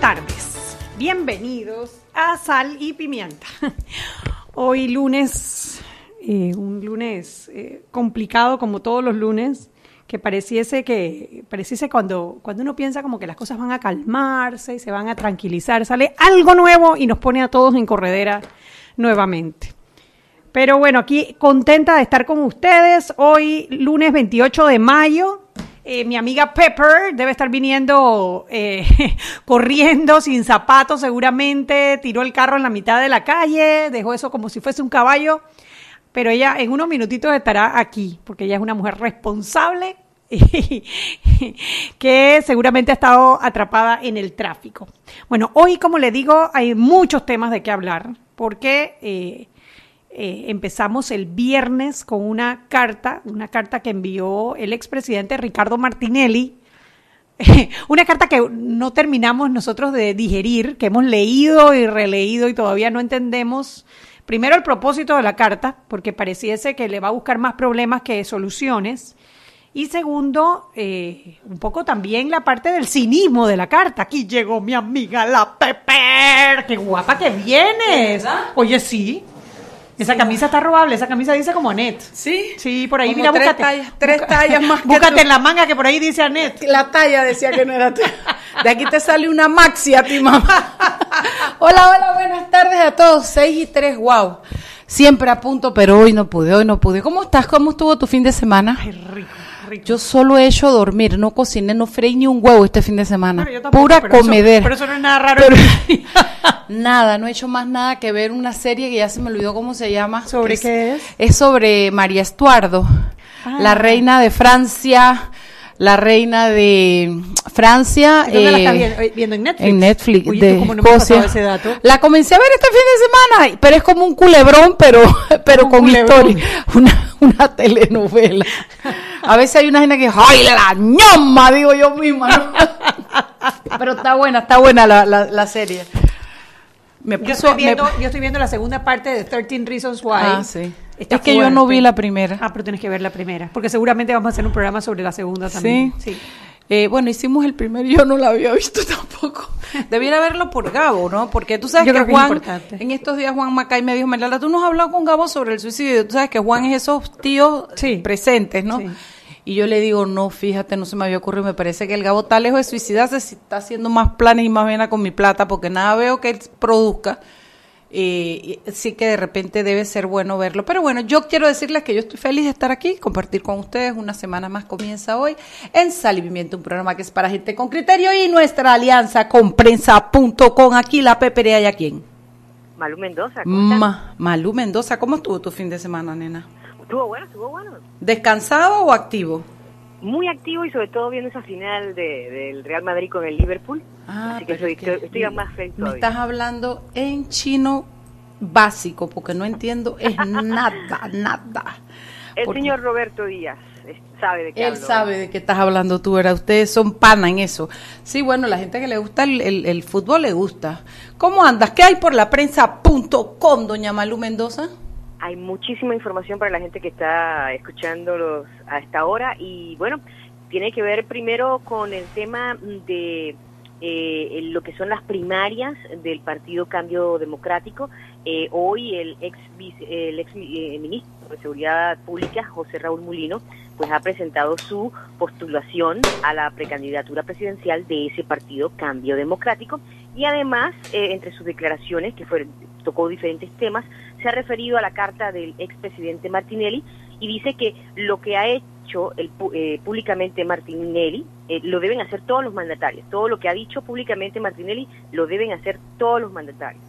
tardes. Bienvenidos a Sal y Pimienta. Hoy lunes, eh, un lunes eh, complicado como todos los lunes, que pareciese que pareciese cuando cuando uno piensa como que las cosas van a calmarse y se van a tranquilizar, sale algo nuevo y nos pone a todos en corredera nuevamente. Pero bueno, aquí contenta de estar con ustedes hoy lunes 28 de mayo. Eh, mi amiga Pepper debe estar viniendo eh, corriendo sin zapatos seguramente, tiró el carro en la mitad de la calle, dejó eso como si fuese un caballo, pero ella en unos minutitos estará aquí, porque ella es una mujer responsable que seguramente ha estado atrapada en el tráfico. Bueno, hoy como le digo, hay muchos temas de qué hablar, porque... Eh, eh, empezamos el viernes con una carta, una carta que envió el expresidente Ricardo Martinelli, una carta que no terminamos nosotros de digerir, que hemos leído y releído y todavía no entendemos. Primero el propósito de la carta, porque pareciese que le va a buscar más problemas que soluciones. Y segundo, eh, un poco también la parte del cinismo de la carta. Aquí llegó mi amiga la Pepper. ¡Qué guapa que vienes! ¿Verdad? Oye, sí. Esa camisa está robable, esa camisa dice como Anet. Sí. Sí, por ahí, Como mira, tres búscate. tallas- tres Busca- tallas más que Búscate tú. en la manga que por ahí dice Anet. La talla decía que no era tuya. De aquí te sale una maxi a ti, mamá. Hola, hola, buenas tardes a todos. 6 y 3, wow. Siempre a punto, pero hoy no pude, hoy no pude. ¿Cómo estás? ¿Cómo estuvo tu fin de semana? Ay, rico, rico. Yo solo he hecho dormir, no cociné, no freí ni un huevo este fin de semana. Bueno, yo tampoco, Pura comedera. pero eso no es nada raro. Pero- Nada, no he hecho más nada que ver una serie que ya se me olvidó cómo se llama. ¿Sobre qué es? Es sobre María Estuardo, Ah. la reina de Francia, la reina de Francia. ¿Dónde la eh, estás viendo? Eh, viendo? ¿En Netflix? En Netflix, ¿tú de no Escocia. ese dato? La comencé a ver este fin de semana, pero es como un culebrón, pero, pero con culebrón. historia. Una, una telenovela. A veces hay una gente que, ¡ay, la ñoma! Digo yo misma, ¿no? Pero está buena, está buena la, la, la serie. Me Yo estoy, me- viendo, yo estoy viendo la segunda parte de 13 Reasons Why. Ah, sí. Está Es que yo no vi la primera. Ah, pero tienes que ver la primera. Porque seguramente vamos a hacer un programa sobre la segunda también. Sí. Eh, bueno, hicimos el primero y yo no la había visto tampoco. Debiera verlo por Gabo, ¿no? Porque tú sabes Yo que es Juan, importante. en estos días Juan Macay me dijo, Melala, tú no has hablado con Gabo sobre el suicidio. Tú sabes que Juan es esos tíos Sí. presentes, ¿no? Sí. Y yo le digo, no, fíjate, no se me había ocurrido. Me parece que el Gabo está lejos de suicidarse, si está haciendo más planes y más vena con mi plata, porque nada veo que él produzca. Eh, y sí que de repente debe ser bueno verlo. Pero bueno, yo quiero decirles que yo estoy feliz de estar aquí, compartir con ustedes. Una semana más comienza hoy en Sal y Pimienta, un programa que es para gente con criterio y nuestra alianza con prensa.com. Aquí la peperea y a quién. Malú Mendoza. Ma Malú Mendoza, ¿cómo estuvo tu fin de semana, nena? Estuvo bueno, estuvo bueno. ¿Descansado o activo? Muy activo y sobre todo viendo esa final de- del Real Madrid con el Liverpool. Así que Ah, pero estoy, es que estoy, estoy más feliz Me estás hablando en chino básico, porque no entiendo es nada, nada. El Porque señor Roberto Díaz sabe de qué Él hablo. sabe de qué estás hablando tú, ¿verdad? Ustedes son pana en eso. Sí, bueno, la gente que le gusta el, el- el fútbol le gusta. ¿Cómo andas? ¿Qué hay por la prensa.com, doña Malú Mendoza? Hay muchísima información para la gente que está escuchándolos a esta hora y bueno, tiene que ver primero con el tema de eh, lo que son las primarias del Partido Cambio Democrático. Eh, hoy el ex, el ex eh, ministro de Seguridad Pública, José Raúl Mulino, pues ha presentado su postulación a la precandidatura presidencial de ese partido Cambio Democrático y además eh, entre sus declaraciones que fueron tocó diferentes temas se ha referido a la carta del expresidente Martinelli y dice que lo que ha hecho el, eh, públicamente Martinelli eh, lo deben hacer todos los mandatarios todo lo que ha dicho públicamente Martinelli lo deben hacer todos los mandatarios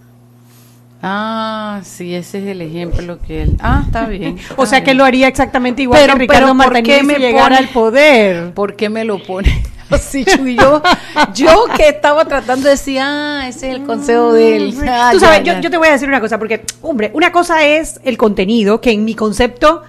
Ah, sí, ese es el ejemplo que él... Ah, está bien. O sea que bien. lo haría exactamente igual Pero- que Ricardo pero ¿por Martinelli qué si me llegara al poder. ¿Por qué me lo pone así, Chuy? Yo, yo que estaba tratando de decir, ah, ese es el consejo de él. Ah, Tú ya, sabes, ya. Yo, yo te voy a decir una cosa, porque, hombre, una cosa es el contenido, que en mi concepto,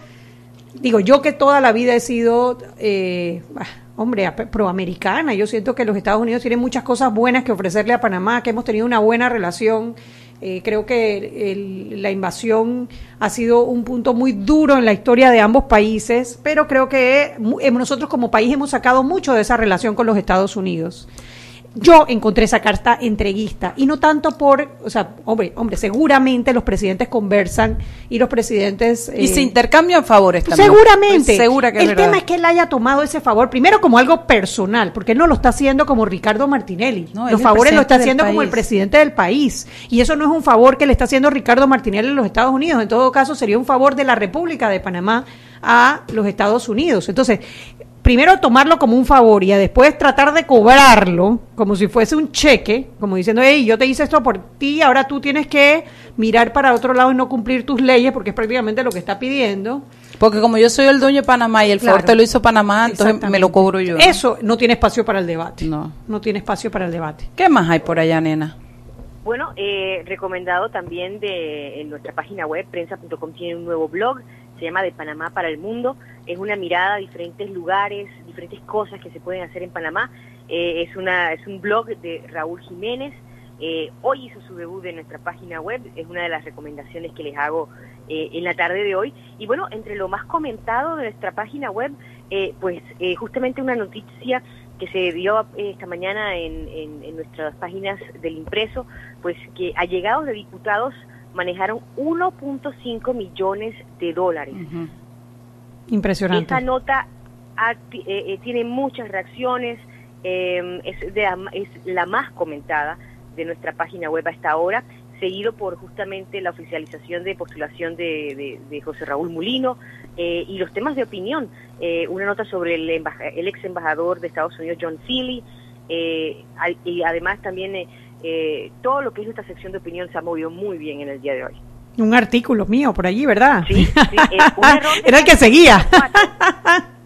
digo, yo que toda la vida he sido, eh, bah, hombre, proamericana. Yo siento que los Estados Unidos tienen muchas cosas buenas que ofrecerle a Panamá, que hemos tenido una buena relación. Eh, creo que la invasión ha sido un punto muy duro en la historia de ambos países, pero creo que eh, nosotros como país hemos sacado mucho de esa relación con los Estados Unidos yo encontré esa carta entreguista y no tanto por, o sea, hombre, hombre, seguramente los presidentes conversan y los presidentes y se eh, intercambian favores también. Seguramente. segura que el tema es que él haya tomado ese favor primero como algo personal, porque él no lo está haciendo como Ricardo Martinelli. los favores lo está haciendo como el presidente del país y eso no es un favor que le está haciendo Ricardo Martinelli en los Estados Unidos. En todo caso sería un favor de la República de Panamá a los Estados Unidos. Entonces, primero tomarlo como un favor y después tratar de cobrarlo como si fuese un cheque, como diciendo, hey, yo te hice esto por ti, ahora tú tienes que mirar para otro lado y no cumplir tus leyes, porque es prácticamente lo que está pidiendo. Porque como yo soy el dueño de Panamá y el favor te lo hizo Panamá, entonces me lo cobro yo. Eso no tiene espacio para el debate. No. No tiene espacio para el debate. ¿Qué más hay por allá, nena? Bueno, eh, recomendado también de en nuestra página web, prensa.com tiene un nuevo blog, se llama De Panamá para el Mundo es una mirada a diferentes lugares, diferentes cosas que se pueden hacer en Panamá. Eh, es, una, es un blog de Raúl Jiménez. Eh, hoy hizo su debut en nuestra página web, es una de las recomendaciones que les hago eh, en la tarde de hoy. Y bueno, entre lo más comentado de nuestra página web, pues justamente una noticia que se dio esta mañana en, en, nuestras páginas del impreso, pues que allegados de diputados manejaron 1.5 millones de dólares. Impresionante. Esta nota eh, eh, tiene muchas reacciones, em, es, es la más comentada de nuestra página web hasta ahora, seguido por justamente la oficialización de postulación de, José Raúl Mulino eh, y los temas de opinión. una nota sobre el, el, ex embajador de Estados Unidos, John Seeley, y además también todo lo que es nuestra sección de opinión se ha movido muy bien en el día de hoy. Un artículo mío por allí, ¿verdad? Sí, sí Era el que seguía.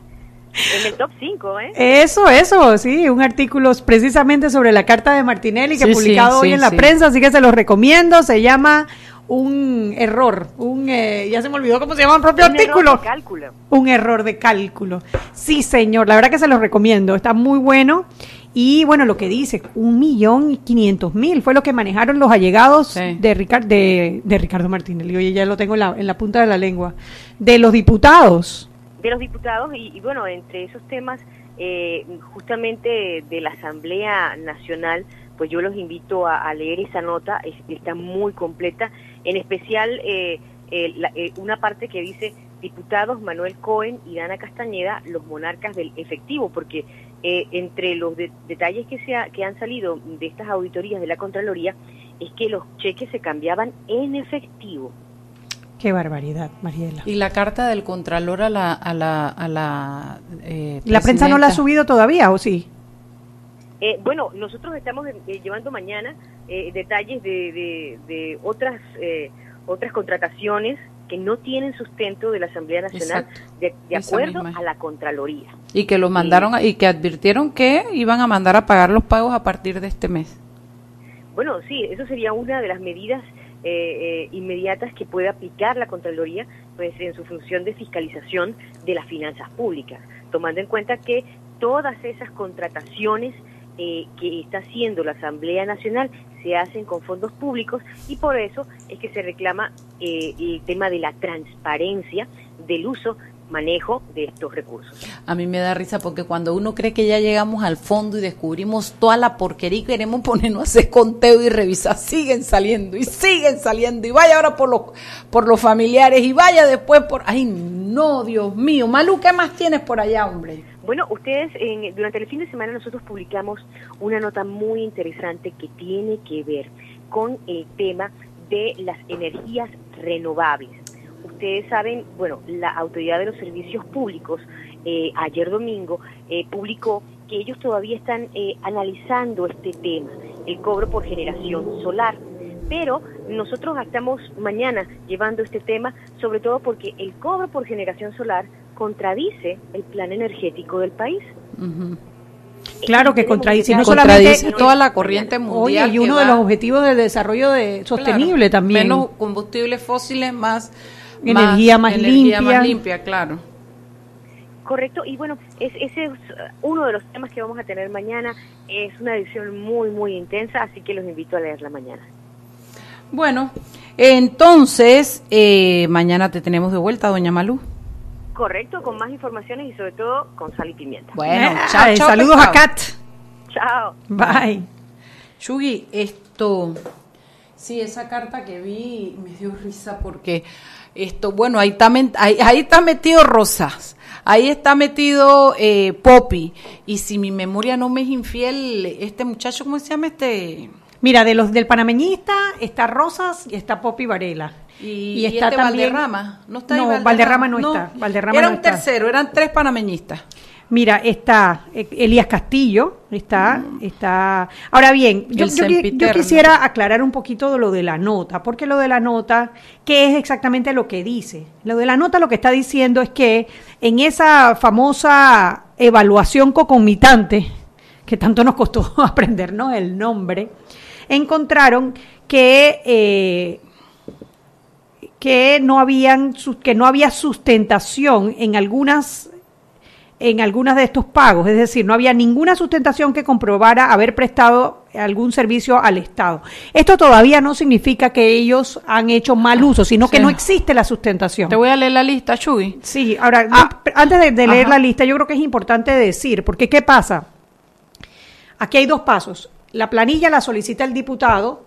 En el top 5, ¿eh? Eso, eso, sí, un artículo precisamente sobre la carta de Martinelli que he publicado hoy en la prensa, así que se los recomiendo, se llama un error, un eh, ya se me olvidó cómo se llama el propio artículo. Error de cálculo. Un error de cálculo. Sí, señor, la verdad que se los recomiendo, está muy bueno y bueno, lo que dice, un millón y quinientos mil fue lo que manejaron los allegados de, de, de, Ricardo Martínez. Oye, ya lo tengo en la, en la punta de la lengua. De los diputados. De los diputados, y, bueno, entre esos temas, eh, justamente de la Asamblea Nacional, pues yo los invito a, leer esa nota, está muy completa, en especial eh, eh, una parte que dice diputados Manuel Cohen y Dana Castañeda, los monarcas del efectivo, porque eh, entre los detalles que, se que han salido de estas auditorías de la Contraloría es que los cheques se cambiaban en efectivo. Qué barbaridad, Mariela. ¿Y la carta del Contralor a la... A la, a la, eh, ¿La prensa no la ha subido todavía o sí? Eh, bueno, nosotros estamos llevando mañana detalles de, de, otras, otras contrataciones que no tienen sustento de la Asamblea Nacional de, acuerdo a la Contraloría. Y que lo mandaron y que advirtieron que iban a mandar a pagar los pagos a partir de este mes. Bueno, sí, eso sería una de las medidas eh, eh, inmediatas que puede aplicar la Contraloría pues, en su función de fiscalización de las finanzas públicas, tomando en cuenta que todas esas contrataciones eh, que está haciendo la Asamblea Nacional se hacen con fondos públicos y por eso es que se reclama eh, el tema de la transparencia del uso manejo de estos recursos. A mí me da risa porque cuando uno cree que ya llegamos al fondo y descubrimos toda la porquería y queremos ponernos a hacer conteo y revisar, siguen saliendo y siguen saliendo y vaya ahora por los por los familiares y vaya después por ay no, Dios mío, Malu, ¿qué más tienes por allá, hombre? Bueno, ustedes durante el fin de semana nosotros publicamos una nota muy interesante que tiene que ver con el tema de las energías renovables. Ustedes saben, bueno, la Autoridad de los Servicios Públicos eh, ayer domingo eh, publicó que ellos todavía están eh, analizando este tema, el cobro por generación solar. Pero nosotros estamos mañana llevando este tema, sobre todo porque el cobro por generación solar contradice el plan energético del país. Claro que contradice, no solamente toda la corriente mundial. y uno de los objetivos del desarrollo de, sostenible también. Menos combustibles fósiles, más energía más, limpia. limpia, claro. Correcto, y bueno, es, ese es uno de los temas que vamos a tener mañana. Es una edición muy, muy intensa, así que los invito a leerla mañana. Bueno, entonces, eh, mañana te tenemos de vuelta, doña Malú. Correcto, con más informaciones y sobre todo con sal y pimienta. Bueno, chao, saludos a Kat. Chao. Bye. Yugi, esto, sí, esa carta que vi me dio risa porque esto, bueno, ahí está, ahí, ahí está metido Rosas, ahí está metido eh, Poppy, y si mi memoria no me es infiel, este muchacho, ¿cómo se llama este? Mira, de los del panameñista está Rosas y está Poppy Varela. Y, está este también Valderrama, no está no, Valderrama, no, está. Valderrama era un tercero, eran tres panameñistas. Mira, está eh, Elías Castillo, está, mm. está. Ahora bien, yo, yo, quisiera aclarar un poquito de lo de la nota, porque lo de la nota, ¿qué es exactamente lo que dice? Lo de la nota lo que está diciendo es que en esa famosa evaluación concomitante, que tanto nos costó aprendernos el nombre, encontraron que eh, que no habían que no había sustentación en algunas en algunas de estos pagos, es decir, no había ninguna sustentación que comprobara haber prestado algún servicio al Estado. Esto todavía no significa que ellos han hecho mal uso, sino que no existe la sustentación. Te voy a leer la lista, Chuy. Sí, ahora, ah, antes de, leer la lista, yo creo que es importante decir, porque ¿qué pasa? Aquí hay dos pasos. La planilla la solicita el diputado,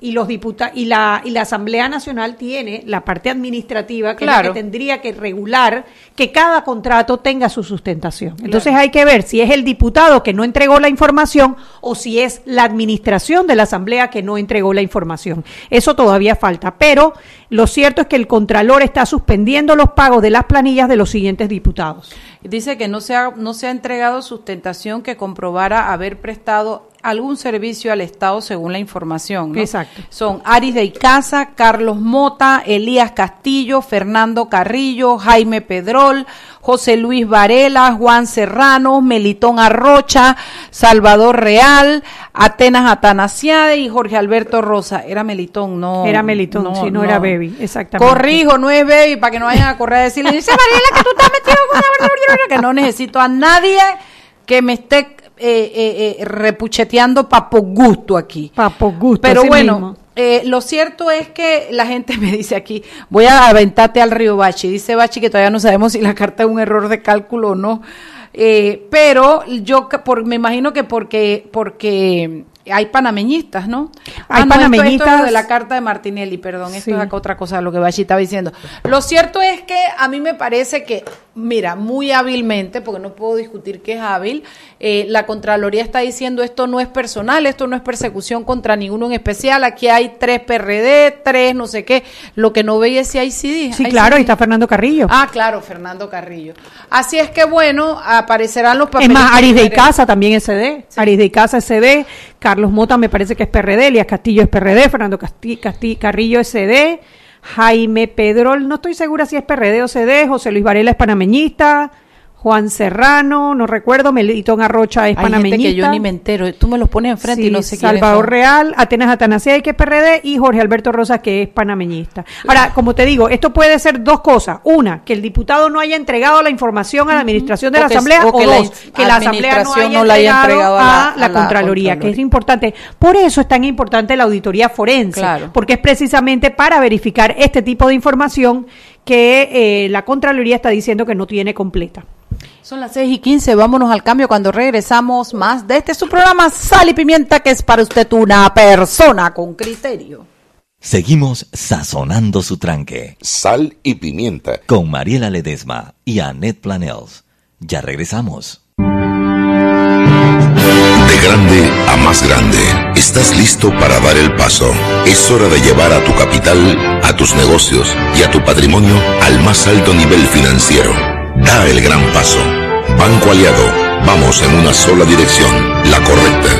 y los diputados y la y la Asamblea Nacional tiene la parte administrativa que, que tendría que regular que cada contrato tenga su sustentación. Entonces hay que ver si es el diputado que no entregó la información o si es la administración de la Asamblea que no entregó la información. Eso todavía falta, pero lo cierto es que el contralor está suspendiendo los pagos de las planillas de los siguientes diputados. Dice que no se ha, no se ha entregado sustentación que comprobara haber prestado algún servicio al Estado según la información. Exacto. Son Aris de Icaza, Carlos Mota, Elías Castillo, Fernando Carrillo, Jaime Pedrol, José Luis Varela, Juan Serrano, Melitón Arrocha, Salvador Real, Atenas Atanasiade y Jorge Alberto Rosa. Era Melitón, no. Era Melitón, no, si no, era Baby, exactamente. Corrijo, no es Baby, para que no vayan a correr a decirle, dice Mariela que tú estás metido con una que no necesito a nadie que me esté eh, eh, eh, repucheteando papo gusto aquí. Papo gusto. Pero bueno, lo cierto es que la gente me dice aquí, voy a aventarte al río Bachi. Dice Bachi que todavía no sabemos si la carta es un error de cálculo o no. pero yo por, me imagino que porque, porque hay panameñistas, ¿no? Hay ah, panameñistas. de la carta de Martinelli, perdón, esto es otra cosa de lo que Bachi estaba diciendo. Lo cierto es que a mí me parece que, mira, muy hábilmente, porque no puedo discutir que es hábil, eh, la Contraloría está diciendo esto no es personal, esto no es persecución contra ninguno en especial, aquí hay tres PRD, tres no sé qué, lo que no veis es si hay CD. Sí, claro, ahí está Fernando Carrillo. Ah, claro, Fernando Carrillo. Así es que bueno, aparecerán los papeles. Es más, Aris de Icaza también es CD, Aris de Icaza CD, Carlos Mota me parece que es PRD, Elias Castillo es PRD, Fernando Carrillo es CD, Jaime Pedrol, no estoy segura si es PRD o CD, José Luis Varela es panameñista, Juan Serrano, no recuerdo, Melitón Arrocha es Hay Gente que yo ni me entero, tú me los pones enfrente y no sé quién Salvador Real, Atenas Atanasía, que es PRD, y Jorge Alberto Rosa, que es panameñista. Ahora, como te digo, esto puede ser dos cosas. Una, que el diputado no haya entregado la información a la administración de la Asamblea, o, dos, que la Asamblea no haya, entregado, a, la, Contraloría, que es importante. Por eso es tan importante la auditoría forense, porque es precisamente para verificar este tipo de información que eh, la Contraloría está diciendo que no tiene completa. Son las 6 y 15, vámonos al cambio cuando regresamos más de este su programa Sal y Pimienta, que es para usted una persona con criterio. Seguimos sazonando su tranque. Sal y Pimienta. Con Mariela Ledesma y Annette Planels. Ya regresamos. De grande a más grande, estás listo para dar el paso. Es hora de llevar a tu capital, a tus negocios y a tu patrimonio al más alto nivel financiero. Da el gran paso. Banco Aliado. Vamos en una sola dirección, la correcta.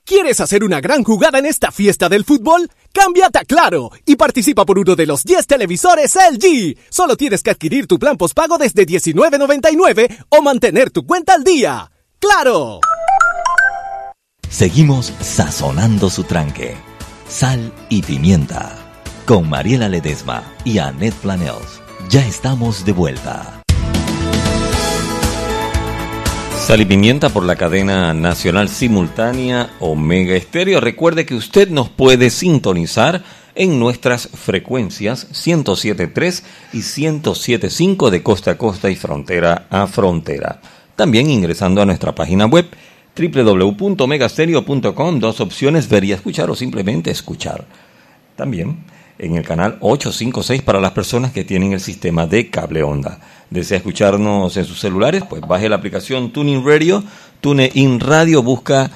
¿Quieres hacer una gran jugada en esta fiesta del fútbol? Cámbiate a Claro y participa por uno de los 10 televisores LG. Solo tienes que adquirir tu plan postpago desde $19.99 o mantener tu cuenta al día. ¡Claro! Seguimos sazonando su tranque. Sal y pimienta. Con Mariela Ledesma y Annette Planels. Ya estamos de vuelta. Sal y Pimienta por la cadena nacional simultánea Omega Estéreo. Recuerde que usted nos puede sintonizar en nuestras frecuencias 107.3 y 107.5 de costa a costa y frontera a frontera. También ingresando a nuestra página web www.megastereo.com, dos opciones, ver y escuchar o simplemente escuchar. También en el canal 856 para las personas que tienen el sistema de cable onda desea escucharnos en sus celulares, pues baje la aplicación Tuning Radio, TuneIn Radio, busca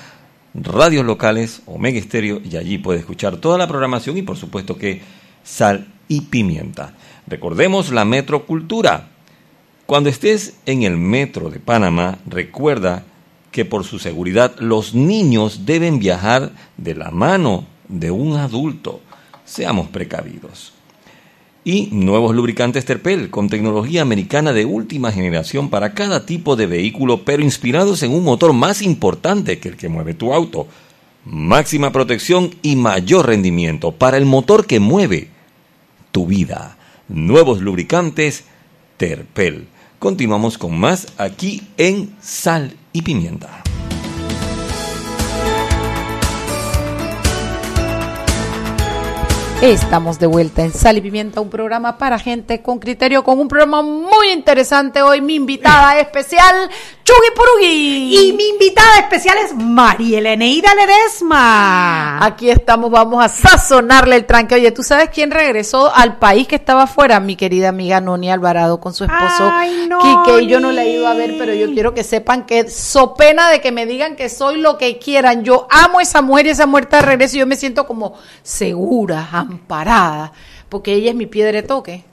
radios locales o Mega Estéreo y allí puede escuchar toda la programación y por supuesto que sal y pimienta. Recordemos la metrocultura. Cuando estés en el metro de Panamá, recuerda que por su seguridad los niños deben viajar de la mano de un adulto. Seamos precavidos y nuevos lubricantes Terpel con tecnología americana de última generación para cada tipo de vehículo, pero inspirados en un motor más importante que el que mueve tu auto. Máxima protección y mayor rendimiento para el motor que mueve tu vida. Nuevos lubricantes Terpel. Continuamos con más aquí en Sal y Pimienta. Estamos de vuelta en Sal y Pimienta, un programa para gente con criterio, con un programa muy interesante hoy. Mi invitada especial, Chugui Purugi. Y mi invitada especial es Mariela Eneida Ledesma. Aquí estamos, vamos a sazonarle el tranque. Oye, ¿tú sabes quién regresó al país que estaba afuera? Mi querida amiga Noni Alvarado con su esposo Ay, Quique. Y yo no la he ido a ver, pero yo quiero que sepan que so pena de que me digan que soy lo que quieran. Yo amo a esa mujer y esa muerta de regreso y yo me siento como segura, amparada, porque ella es mi piedra de toque.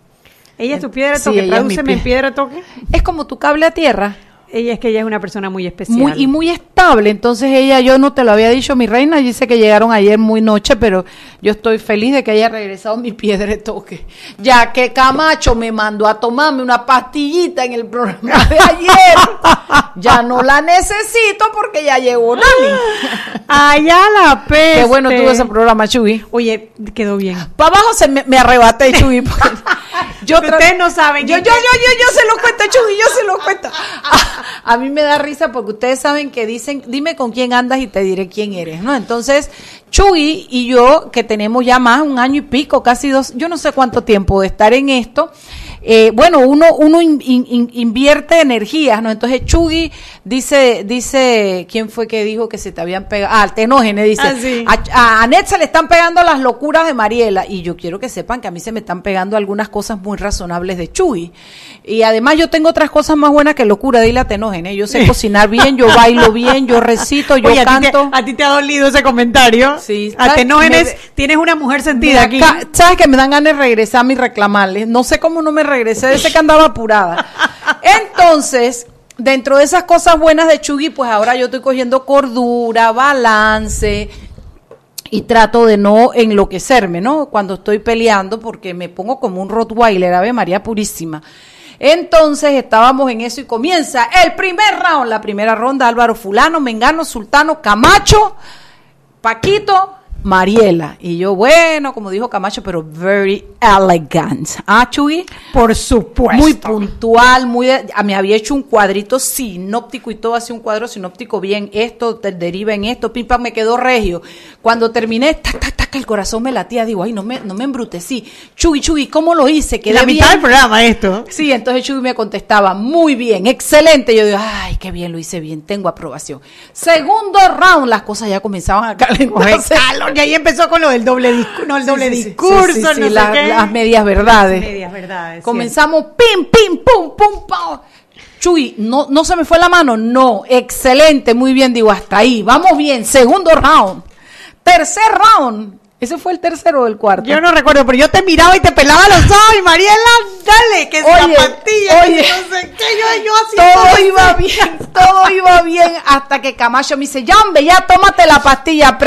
Ella es tu piedra de Sí, toque. es mi piedra de toque. Es como tu cable a tierra. Ella es que ella es una persona muy especial. Muy, y muy estable. Entonces ella, yo no te lo había dicho, mi reina, dice que llegaron ayer muy noche, pero yo estoy feliz de que haya regresado mi piedra de toque. Ya que Camacho me mandó a tomarme una pastillita en el programa de ayer, ya no la necesito porque ya llegó Nani. Allá la peste. Qué bueno tuvo ese programa, Chuy. Oye, quedó bien. Para abajo se me, me arrebaté, Chuy. Yo ustedes no saben Yo, yo, yo, yo, yo se lo cuento, Chuy, yo se lo cuento. A, mí me da risa porque ustedes saben que dicen, dime con quién andas y te diré quién eres, ¿no? Entonces, Chuy y yo, que tenemos ya más un año y pico, casi dos, yo no sé cuánto tiempo de estar en esto, eh, bueno, uno, uno in- in- in- invierte energías, ¿no? Entonces, Chuy dice, dice, ¿quién fue que dijo que se te habían pegado? Ah, Tenógenes dice, Ah, sí. a, a Anet se le están pegando las locuras de Mariela y yo quiero que sepan que a mí se me están pegando algunas cosas muy razonables de Chuy. Y además yo tengo otras cosas más buenas que locura, dile a Tenógenes. Yo sé cocinar bien, yo bailo bien, yo recito, yo Oye, a ti, te, canto. a ti te ha dolido ese comentario. Sí. A Tenógenes, Me- tienes una mujer sentida da aquí. ¿Sabes que me dan ganas de regresarme y reclamarles? No sé cómo no me regresé de ese que andaba apurada. Entonces, dentro de esas cosas buenas de Chugui, pues ahora yo estoy cogiendo cordura, balance y trato de no enloquecerme, ¿no? Cuando estoy peleando, porque me pongo como un Rottweiler, Ave María Purísima. Entonces estábamos en eso y comienza el primer round, la primera ronda, Álvaro Fulano, Mengano, Sultano, Camacho, Paquito, Mariela. Y yo, bueno, como dijo Camacho, pero very elegant. ¿Ah, Chuy? Por supuesto. Muy puntual, muy me había hecho un cuadrito sinóptico y todo así un cuadro sinóptico bien, esto te deriva en esto, pim pam, me quedó regio. Cuando terminé, tac, tac, tac, el corazón me latía, digo, ay, no me, no me embrutecí. Chuy, Chuy, ¿cómo lo hice? Quedé la mitad bien. del programa esto. Sí, entonces Chuy me contestaba, muy bien, excelente. Yo digo, ay, qué bien, lo hice bien, tengo aprobación. Segundo round, las cosas ya comenzaban a calentarse. calor, y ahí empezó con lo del doble discurso, no el doble Sí, sí, discurso, no sé la- qué. las medias verdades. Medias verdades. Comenzamos pim, pim, pum, pum, pum. Chuy, no, no se me fue la mano. No, excelente, muy bien, digo, hasta ahí. Vamos bien, segundo round. Tercer round. ¿Ese fue el tercero o el cuarto? Yo no recuerdo, pero yo te miraba y te pelaba los ojos y Mariela, dale, que es la pastilla, oye. que no sé qué, yo, yo hacía todo iba bien, todo iba bien hasta que Camacho me dice, ya hombre, ya tómate la pastilla.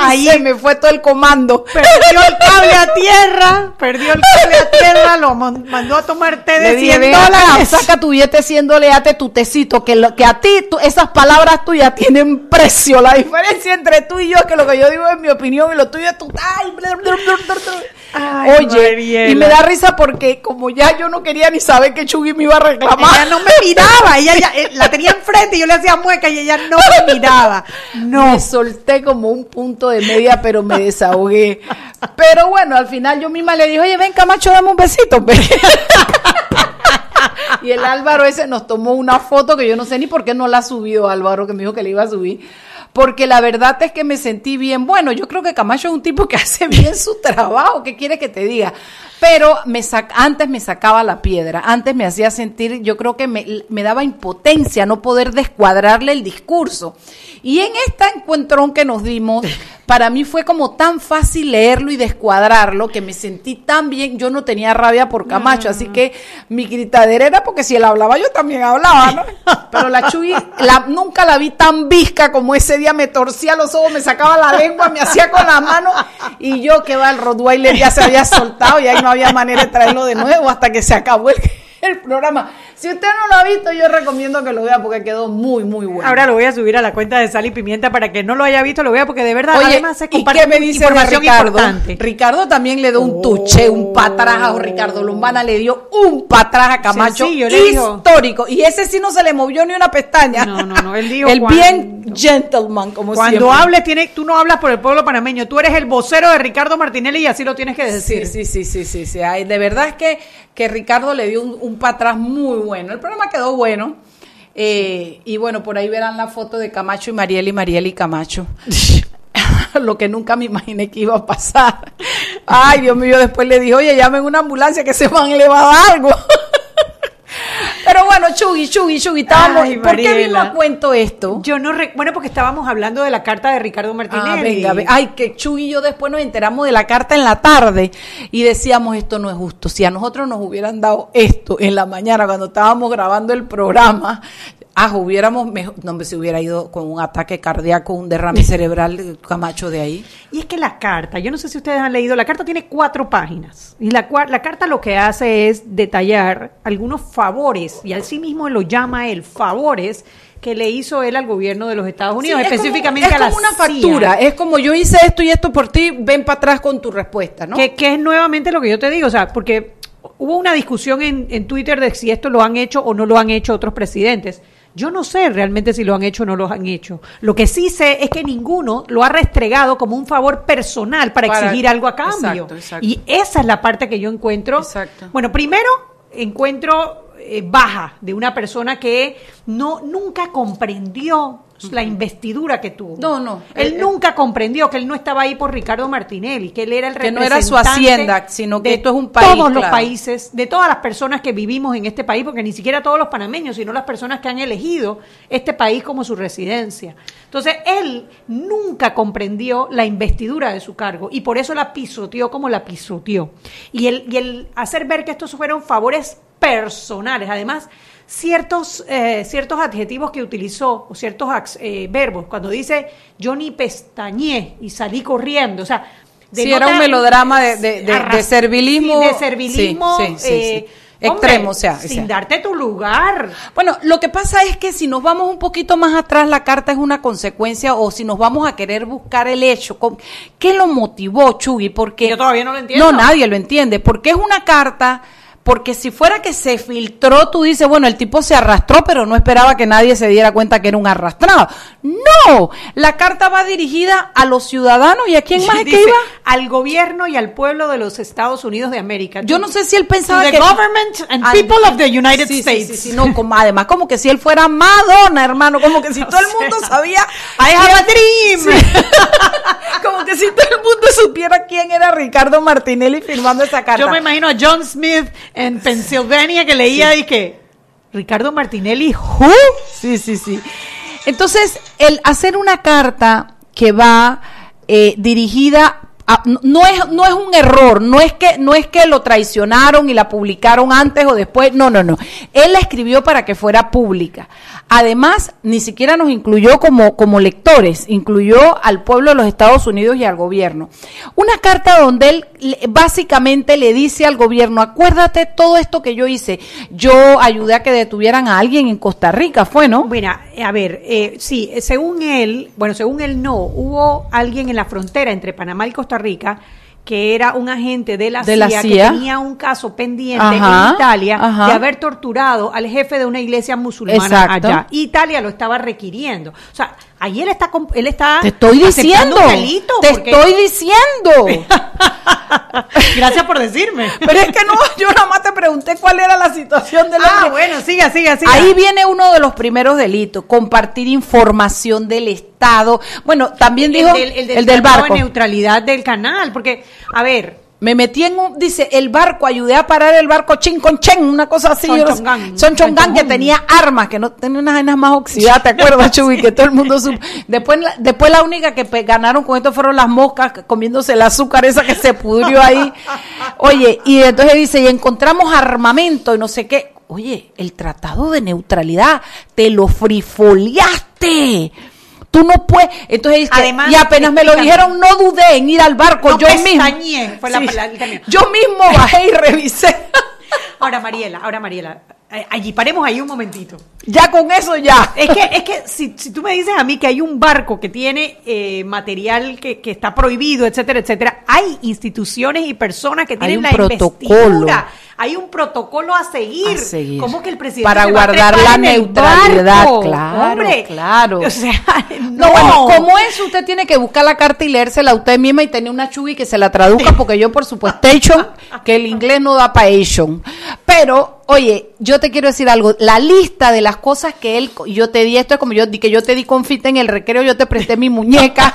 Ahí se me fue todo el comando. Perdió el cable a tierra, perdió el cable a tierra, lo mandó a tomar té de dije, 100 ven acá, dólares. saca tu billete 100 dólares, date tu tecito, que, lo, que a ti tú- esas palabras tuyas tienen precio. La diferencia entre tú y yo es que lo que yo digo es mi opinión y lo tuyo es tu... Ay, bla, bla, bla, bla, bla. Ay, Oye, Mariela. y me da risa porque como ya yo no quería ni saber que Chugui me iba a reclamar. Ella no me miraba, ella ya- eh, la tenía enfrente y yo le hacía mueca y ella no me miraba. No. Me solté como un punto de media, pero me desahogué. Pero bueno, al final yo misma le dije, oye, ven Camacho, dame un besito. pe". y el Álvaro ese nos tomó una foto que yo no sé ni por qué no la ha subido Álvaro, que me dijo que le iba a subir. Porque la verdad es que me sentí bien. Bueno, yo creo que Camacho es un tipo que hace bien su trabajo. ¿Qué quiere que te diga? Pero me sac- antes me sacaba la piedra. Antes me hacía sentir, yo creo que me, me daba impotencia no poder descuadrarle el discurso. Y en este encuentrón que nos dimos, para mí fue como tan fácil leerlo y descuadrarlo que me sentí tan bien. Yo no tenía rabia por Camacho, así que mi gritadera era porque si él hablaba, yo también hablaba, ¿no? Pero la Chuy, la, nunca la vi tan visca como ese Me torcía los ojos, me sacaba la lengua, me hacía con la mano. Y yo que va, el Rottweiler ya se había soltado y ahí no había manera de traerlo de nuevo hasta que se acabó el, el programa. Si usted no lo ha visto, yo recomiendo que lo vea porque quedó muy, muy bueno. Ahora lo voy a subir a la cuenta de Sal y Pimienta para que no lo haya visto, lo vea porque de verdad Oye, además se ¿y comparte qué me dice información Ricardo? importante. Ricardo también le dio un tuche, un patraja, o Ricardo Lombana le dio un patraja a Camacho le dijo. histórico. Y ese sí no se le movió ni una pestaña. No, no, no, él dijo El cuando- bien gentleman, como Cuando siempre. hables, tiene, tú no hablas por el pueblo panameño, tú eres el vocero de Ricardo Martinelli y así lo tienes que decir. Sí, sí, sí, sí, sí, sí. Ay, de verdad es que, que Ricardo le dio un, un para atrás muy bueno. El programa quedó bueno. Eh, y bueno, por ahí verán la foto de Camacho y Mariel y Mariel y Camacho. Lo que nunca me imaginé que iba a pasar. Ay, Dios mío, después le dije, oye, llamen una ambulancia que ese man le va a dar algo. Pero bueno, Chugui, Chugui, Chugui, estábamos. Ay, ¿Por qué vino a cuento esto? Yo no re- bueno porque estábamos hablando de la carta de Ricardo. Ah, venga, ve- Ay, que Chuy y yo después nos enteramos de la carta en la tarde y decíamos esto no es justo. Si a nosotros nos hubieran dado esto en la mañana cuando estábamos grabando el programa, ah, hubiéramos mejor, no se hubiera ido con un ataque cardíaco, un derrame cerebral, eh, Camacho de ahí. Y es que la carta, yo no sé si ustedes han leído, la carta tiene cuatro páginas. Y la, la carta lo que hace es detallar algunos favores, y así mismo lo llama él, favores que le hizo él al gobierno de los Estados Unidos, Sí, es como- específicamente es a la como una CIA. factura, es como yo hice esto y esto por ti, ven para atrás con tu respuesta, ¿no? Que, que es nuevamente lo que yo te digo, o sea, porque hubo una discusión en, en Twitter de si esto lo han hecho o no lo han hecho otros presidentes. Yo no sé realmente si lo han hecho o no lo han hecho. Lo que sí sé es que ninguno lo ha restregado como un favor personal para, Para- exigir algo a cambio. Exacto, exacto. Y esa es la parte que yo encuentro. Exacto. Bueno, primero encuentro eh, baja de una persona que no nunca comprendió la investidura que tuvo. No, no. Él Eh, eh, nunca comprendió que él no estaba ahí por Ricardo Martinelli, que él era el Que no era su representante hacienda, sino que de esto es un país, Todos los países, de todas las personas que vivimos en este país, porque ni siquiera todos los panameños, sino las personas que han elegido este país como su residencia. Entonces, él nunca comprendió la investidura de su cargo y por eso la pisoteó como la pisoteó. Y el, y el hacer ver que estos fueron favores personales, además, ciertos, eh, ciertos adjetivos que utilizó, o ciertos eh, verbos, cuando dice yo ni pestañé y salí corriendo, o sea, Sí, era un melodrama de- de- de- de servilismo. sí, de servilismo Sí, eh. Extremo, hombre, o sea, o sin sea. darte tu lugar. Bueno, lo que pasa es que si nos vamos un poquito más atrás, la carta es una consecuencia, o si nos vamos a querer buscar el hecho, ¿qué lo motivó, Chugui? Porque Yo todavía no lo entiendo. No, nadie lo entiende. Porque es una carta, porque si fuera que se filtró, tú dices, bueno, el tipo se arrastró, pero no esperaba que nadie se diera cuenta que era un arrastrado. No, la carta va dirigida a los ciudadanos y a quién más es que iba. al gobierno y al pueblo de los Estados Unidos de América. Yo no sé si él pensaba the que government and Al- people of the United Sí, sí, States. Sí, sí, no, como, además, como que si él fuera Madonna, hermano, como que si todo el mundo sabía. I have a dream. Como que si todo el mundo supiera quién era Ricardo Martinelli firmando esa carta. Yo me imagino a John Smith en Pensilvania que leía y que Ricardo Martinelli, who? Sí, sí, sí. Entonces, el hacer una carta que va eh, dirigida no- no es no es un error, no es que no es que lo traicionaron y la publicaron antes o después, no, no, no. Él la escribió para que fuera pública. Además, ni siquiera nos incluyó como como lectores, incluyó al pueblo de los Estados Unidos y al gobierno. Una carta donde él básicamente le dice al gobierno, acuérdate todo esto que yo hice. Yo ayudé a que detuvieran a alguien en Costa Rica, fue, ¿no? Mira, a ver, eh, sí, según él, bueno, según él no, hubo alguien en la frontera entre Panamá y Costa Rica que era un agente de la, De la CIA, CIA. que tenía un caso pendiente Ajá, en Italia ajá. de haber torturado al jefe de una iglesia musulmana Exacto. allá. Italia lo estaba requiriendo. O sea, ahí él está él está Te estoy diciendo. un delito Te porque- estoy diciendo. Gracias por decirme. Pero es que no, yo nada más te pregunté cuál era la situación del Ah, hombre. bueno, siga, siga, siga. Ahí viene uno de los primeros delitos, compartir información del Estado. Bueno, también dijo el del, tratado barco. de neutralidad del canal, porque, a ver, Me metí en un, dice, el barco, ayudé a parar el barco Chin con Chen, una cosa así. Son yo. Son Chongán, Son que tenía armas, que no tenía unas vainas más oxidadas, ¿te acuerdas, Chuy? Que todo el mundo supo. Después, la- después la única que ganaron con esto fueron las moscas, comiéndose el azúcar esa que se pudrió ahí. Oye, y entonces dice, y encontramos armamento y no sé qué. Oye, el tratado de neutralidad, te lo frifoliaste. Tú no puedes, entonces Además, y apenas me lo dijeron, no dudé en ir al barco, No yo mismo. fue Sí. Yo mismo bajé y revisé. ahora Mariela, ahora Mariela, allí paremos ahí un momentito. ya con eso ya. Es que, es que si, si tú me dices a mí que hay un barco que tiene eh, material que, que está prohibido, etcétera, etcétera, hay instituciones y personas que tienen la protocolo. investidura, hay un protocolo a seguir. A seguir. ¿Cómo que el presidente Para guardar la neutralidad, barco? claro, Hombre, claro. O sea, no, No, bueno, como es, usted tiene que buscar la carta y leérsela usted misma y tener una chubi que se la traduzca, porque yo, por supuesto, que el inglés no da para. Pero, oye, yo te quiero decir algo, la lista de las cosas que él, yo te di, esto es como yo di que yo te di confite en el recreo, yo te presté mi muñeca,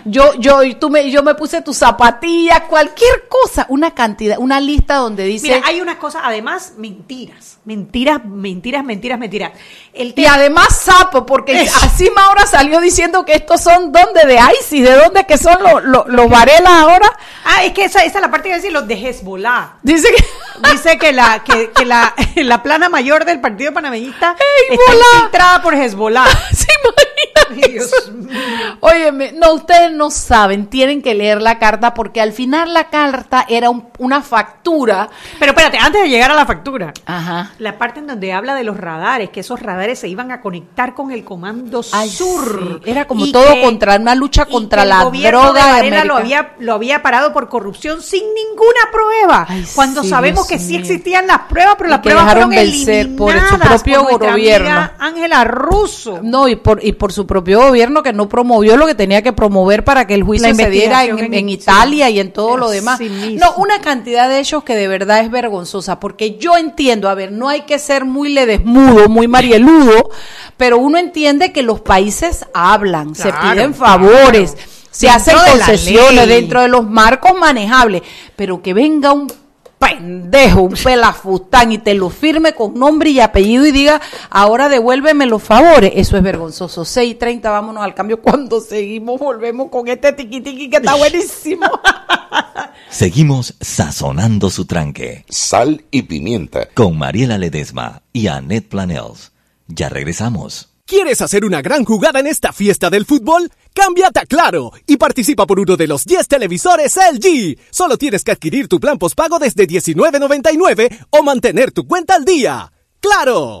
yo, yo, y tú me, yo me puse tus zapatillas, cualquier cosa, una cantidad, una lista donde dice... Mira, hay unas cosas, además, mentiras. Mentiras, mentiras, mentiras, mentiras. El Y además sapo, porque Eso. así Maura salió diciendo que estos son ¿dónde? de ISIS, ¿de dónde que son los, los, los Varela ahora? Ah, es que esa, esa es la parte que decir los de Hezbollah. Dice que Dice que la que, que la, la plana mayor del partido panameñista está infiltrada por Hezbollah. se imagina Dios mío. Óyeme, no, ustedes no saben, tienen que leer la carta porque al final la carta era un- una factura. Pero espérate, antes de llegar a la factura, Ajá. la parte en donde habla de los radares, que esos radares se iban a conectar con el Comando Ay, Sur. sí. Era como Y todo que- contra una lucha contra la droga de Varela lo América. había, lo había parado por corrupción sin ninguna prueba. Ay, cuando sí, sabemos Dios que sí existían las pruebas, pero Y las pruebas fueron vencer por su eliminadas propio nuestra gobierno. Ángela Russo. No, y por, y por su propio gobierno que no promovió lo que tenía que promover para que el juicio se diera en, investigación en en- Italia y en todo lo demás. No, una cantidad de hechos que de verdad es vergonzosa, porque yo entiendo, a ver, no hay que ser muy ledesmudo, muy marieludo, pero uno entiende que los países hablan, se piden claro. favores, se hacen concesiones dentro de los marcos manejables, pero que venga un pendejo, un pelafustán y te lo firme con nombre y apellido y diga, ahora devuélveme los favores. Eso es vergonzoso. 6 y 30, vámonos al cambio. Cuando seguimos, volvemos con este tiqui tiqui que está buenísimo. Seguimos sazonando su tranque Sal y pimienta. con Mariela Ledesma y Annette Planels. Ya regresamos. ¿Quieres hacer una gran jugada en esta fiesta del fútbol? Cámbiate a Claro y participa por uno de los 10 televisores LG. Solo tienes que adquirir tu plan postpago desde $19.99 o mantener tu cuenta al día. ¡Claro!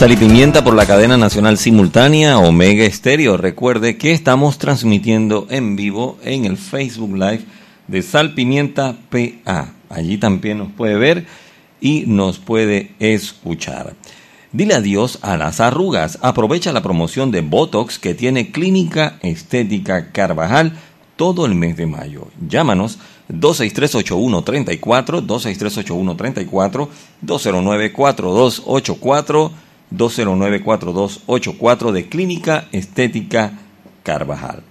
Sal y Pimienta por la cadena nacional simultánea Omega Estéreo. Recuerde que estamos transmitiendo en vivo en el Facebook Live de Sal Pimienta PA. Allí también nos puede ver y nos puede escuchar. Dile adiós a las arrugas. Aprovecha la promoción de Botox que tiene Clínica Estética Carvajal todo el mes de mayo. Llámanos 263-8134, 263-8134, 209-4284, 209-4284 de Clínica Estética Carvajal.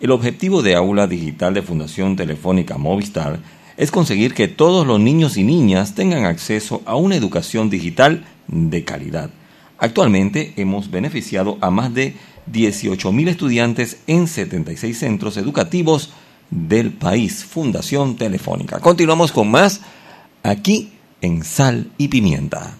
El objetivo de Aula Digital de Fundación Telefónica Movistar es conseguir que todos los niños y niñas tengan acceso a una educación digital de calidad. Actualmente hemos beneficiado a más de 18.000 estudiantes en 76 centros educativos del país. Fundación Telefónica. Continuamos con más aquí en Sal y Pimienta.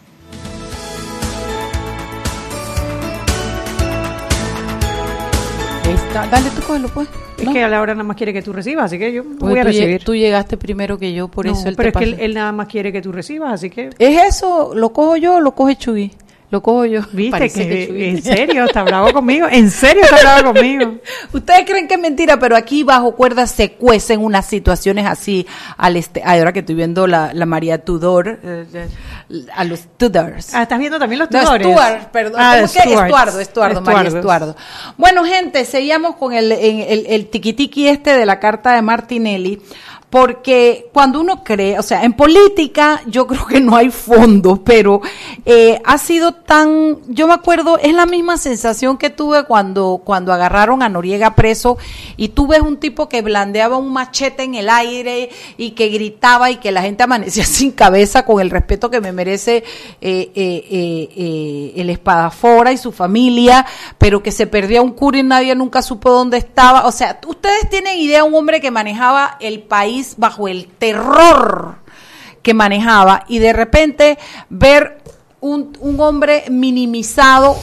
Dale, tú cógelo, pues. Es No. que a la hora nada más quiere que tú recibas, así que yo voy a tú, lleg- recibir. tú llegaste primero que yo, por No, eso él pero te es que él, nada más quiere que tú recibas, así que... ¿Es eso? ¿Lo cojo yo o lo coge Chuy? Lo cojo yo. Viste Parece que, en serio está bravo conmigo, en serio está bravo conmigo. Ustedes creen que es mentira, pero aquí bajo cuerda se cuecen unas situaciones así al este. ahora que estoy viendo la, la María Tudor, eh, eh, a los Tudors. Ah, estás viendo también los No, tutores. Stuart, perdón. Ah, ¿Cómo que? Estuardo, Estuardo, María. Estuardo. Bueno, gente, seguíamos con el, en- el, el tiquitiqui este de la carta de Martinelli. Porque cuando uno cree, o sea, en política yo creo que no hay fondos, pero eh, ha sido tan, yo me acuerdo, es la misma sensación que tuve cuando, cuando agarraron a Noriega preso y tú ves un tipo que blandeaba un machete en el aire y que gritaba y que la gente amanecía sin cabeza con el respeto que me merece eh, eh, eh, eh, el espadafora y su familia, pero que se perdía un cura y nadie nunca supo dónde estaba. O sea, ustedes tienen idea, un hombre que manejaba el país bajo el terror que manejaba y de repente ver un, un hombre minimizado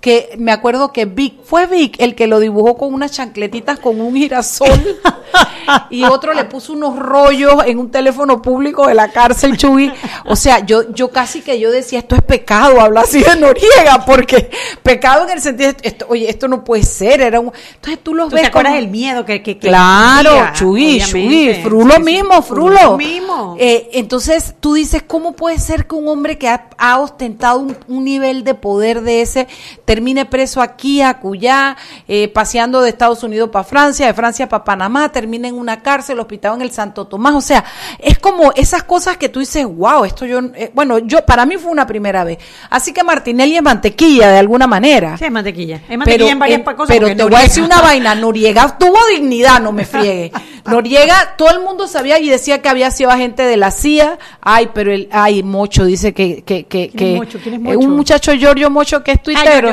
que me acuerdo que Vic, fue Vic el que lo dibujó con unas chancletitas con un girasol y otro le puso unos rollos en un teléfono público de la cárcel, Chuy. O sea, yo, yo casi que yo decía, esto es pecado, habla así de Noriega, porque pecado en el sentido, esto, oye, esto no puede ser, era un... Entonces tú los ¿Tú ves te acuerdas como- del miedo que, que, que Claro? Chuy, Obviamente. Chuy, Frulo sí. mismo, Frulo. Frulo mismo. Eh, entonces tú dices, ¿cómo puede ser que un hombre que ha, ha ostentado un, un nivel de poder de ese termine preso aquí, acullá, eh, paseando de Estados Unidos para Francia, de Francia para Panamá, termine en una cárcel, hospitado en el Santo Tomás? O sea, es como esas cosas que tú dices, wow, esto yo, eh, bueno, yo, para mí fue una primera vez. Así que Martinelli es mantequilla de alguna manera. Sí, es mantequilla. Es mantequilla Pero, en varias eh, cosas. pero te voy a decir una vaina, Noriega tuvo dignidad, no me friegue. Noriega, todo el mundo sabía y decía que había sido agente de la CIA. Ay, pero el, ay, Mocho dice que, que, que, ¿Quién que es Mocho? Un muchacho Giorgio Mocho que es tuitero.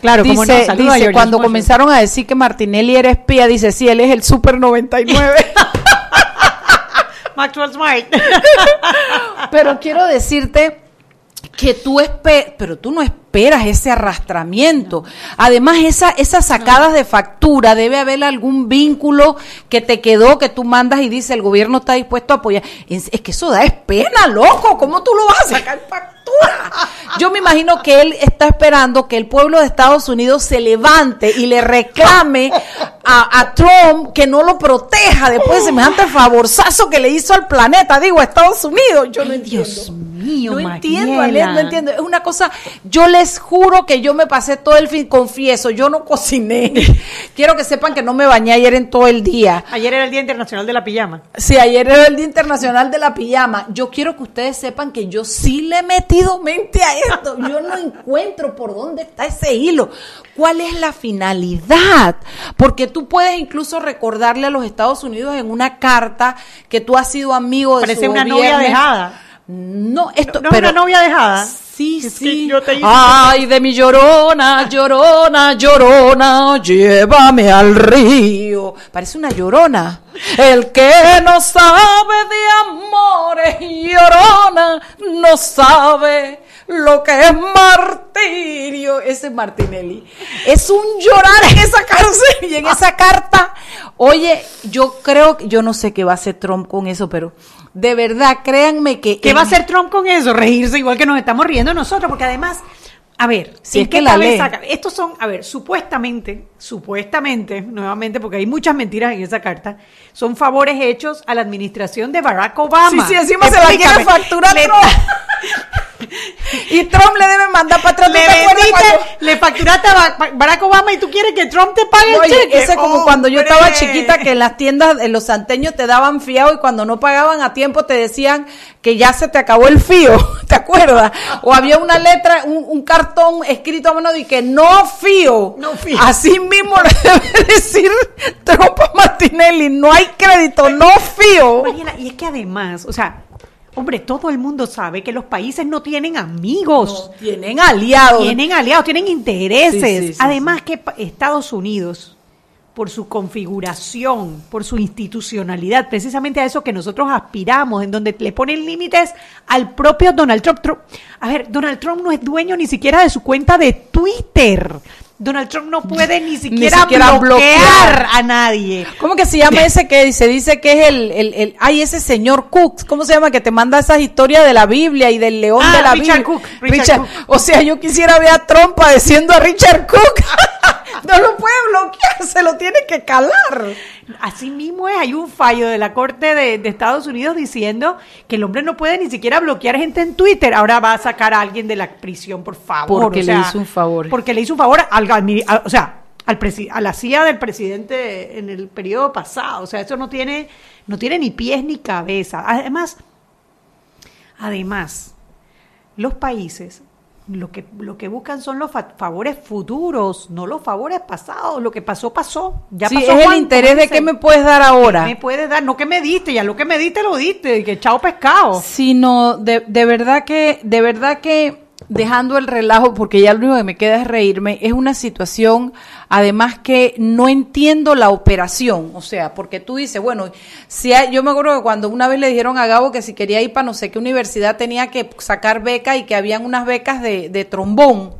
Claro, dice, no, saluda a dice cuando comenzaron a decir que Martinelli era espía, dice, sí, él es el Super 99. Maxwell Smart. pero quiero decirte que tú espe- pero tú no esperas ese arrastramiento. Además, esa, esas sacadas de factura, debe haber algún vínculo que te quedó, que tú mandas y dice el gobierno está dispuesto a apoyar. Es, es que eso da es pena, loco. ¿Cómo tú lo vas a sacar factura? Yo me imagino que él está esperando que el pueblo de Estados Unidos se levante y le reclame a, a Trump que no lo proteja después de semejante favorzazo que le hizo al planeta, digo, a Estados Unidos. Yo no entiendo. Dios mío. No entiendo, no entiendo. Es una cosa, yo les juro que yo me pasé todo el fin, confieso, yo no cociné. Quiero que sepan que no me bañé ayer en todo el día. Ayer era el Día Internacional de la Pijama. Sí, ayer era el Día Internacional de la Pijama. Yo quiero que ustedes sepan que yo sí le he metido mente a esto. Yo no encuentro por dónde está ese hilo. ¿Cuál es la finalidad? Porque tú puedes incluso recordarle a los Estados Unidos en una carta que tú has sido amigo de Parece su una gobierno. novia dejada. No, esto, ¿No es pero una novia dejada? Sí, Es sí. yo te Ay, de mi llorona, llorona, llorona, llévame al río. Parece una llorona. El que no sabe de amores, llorona, no sabe lo que es martirio. Ese es Martinelli. Es un llorar en esa cárcel y en esa carta. Oye, yo creo, yo no sé qué va a hacer Trump con eso, pero de verdad, créanme que... ¿Qué en- va a hacer Trump con eso? Reírse igual que nos estamos riendo nosotros, porque además, a ver, Si ¿en es que la? Estos son, a ver, supuestamente, supuestamente, nuevamente, porque hay muchas mentiras en esa carta, son favores hechos a la administración de Barack Obama. Sí, sí, encima se la quiere Explícame. Le- Trump. y Trump le debe mandar para atrás. ¿tú Le, vendiste- cuando- le facturaste a Ba- Barack Obama y tú quieres que Trump te pague Oye, el cheque. ese es como cuando yo estaba chiquita que en las tiendas, en los santeños te daban fiado y cuando no pagaban a tiempo te decían que ya se te acabó el fío, ¿te acuerdas? O había una letra, un, un cartón escrito a mano de que no fío. No fío. Así mismo le debe decir Trump a Martinelli, no hay crédito, no fío. Mariela, y es que además, o sea, hombre, todo el mundo sabe que los países no tienen amigos. Tienen aliados. Tienen aliados, tienen intereses. Sí, sí, sí, Además que Estados Unidos, por su configuración, por su institucionalidad, precisamente a eso que nosotros aspiramos, en donde le ponen límites al propio Donald Trump. Trump- A ver, Donald Trump no es dueño ni siquiera de su cuenta de Twitter. Donald Trump no puede ni siquiera, siquiera bloquear, bloquear. a nadie. ¿Cómo que se llama ese que se dice que es el, el, el- ay, ese señor Cook? ¿Cómo se llama? Que te manda esas historias de la Biblia y del león Ah, de la Richard Biblia. Cook, Richard Cook. O sea, yo quisiera ver a Trump padeciendo a Richard Cook. no lo puede bloquear, se lo tiene que calar. Así mismo es, hay un fallo de la Corte de, de Estados Unidos diciendo que el hombre no puede ni siquiera bloquear gente en Twitter. Ahora va a sacar a alguien de la prisión, por favor. Porque o le hizo un favor. Porque le hizo un favor al, o sea, al a la CIA del presidente en el periodo pasado. O sea, eso no tiene, no tiene ni pies ni cabeza. Además, además, los países lo que, lo que buscan son los fa- favores futuros, no los favores pasados. Lo que pasó, pasó. Ya sí, pasó, es el Juan, interés de qué me puedes dar ahora. ¿Qué me puedes dar? No que me diste, ya lo que me diste lo diste, y que chao pescado. sino de, de verdad que, de verdad que dejando el relajo, porque ya lo único que me queda es reírme, es una situación, además que no entiendo la operación, o sea, porque tú dices, bueno, si hay- yo me acuerdo que cuando una vez le dijeron a Gabo que si quería ir para no sé qué universidad tenía que sacar beca y que habían unas becas de, de trombón.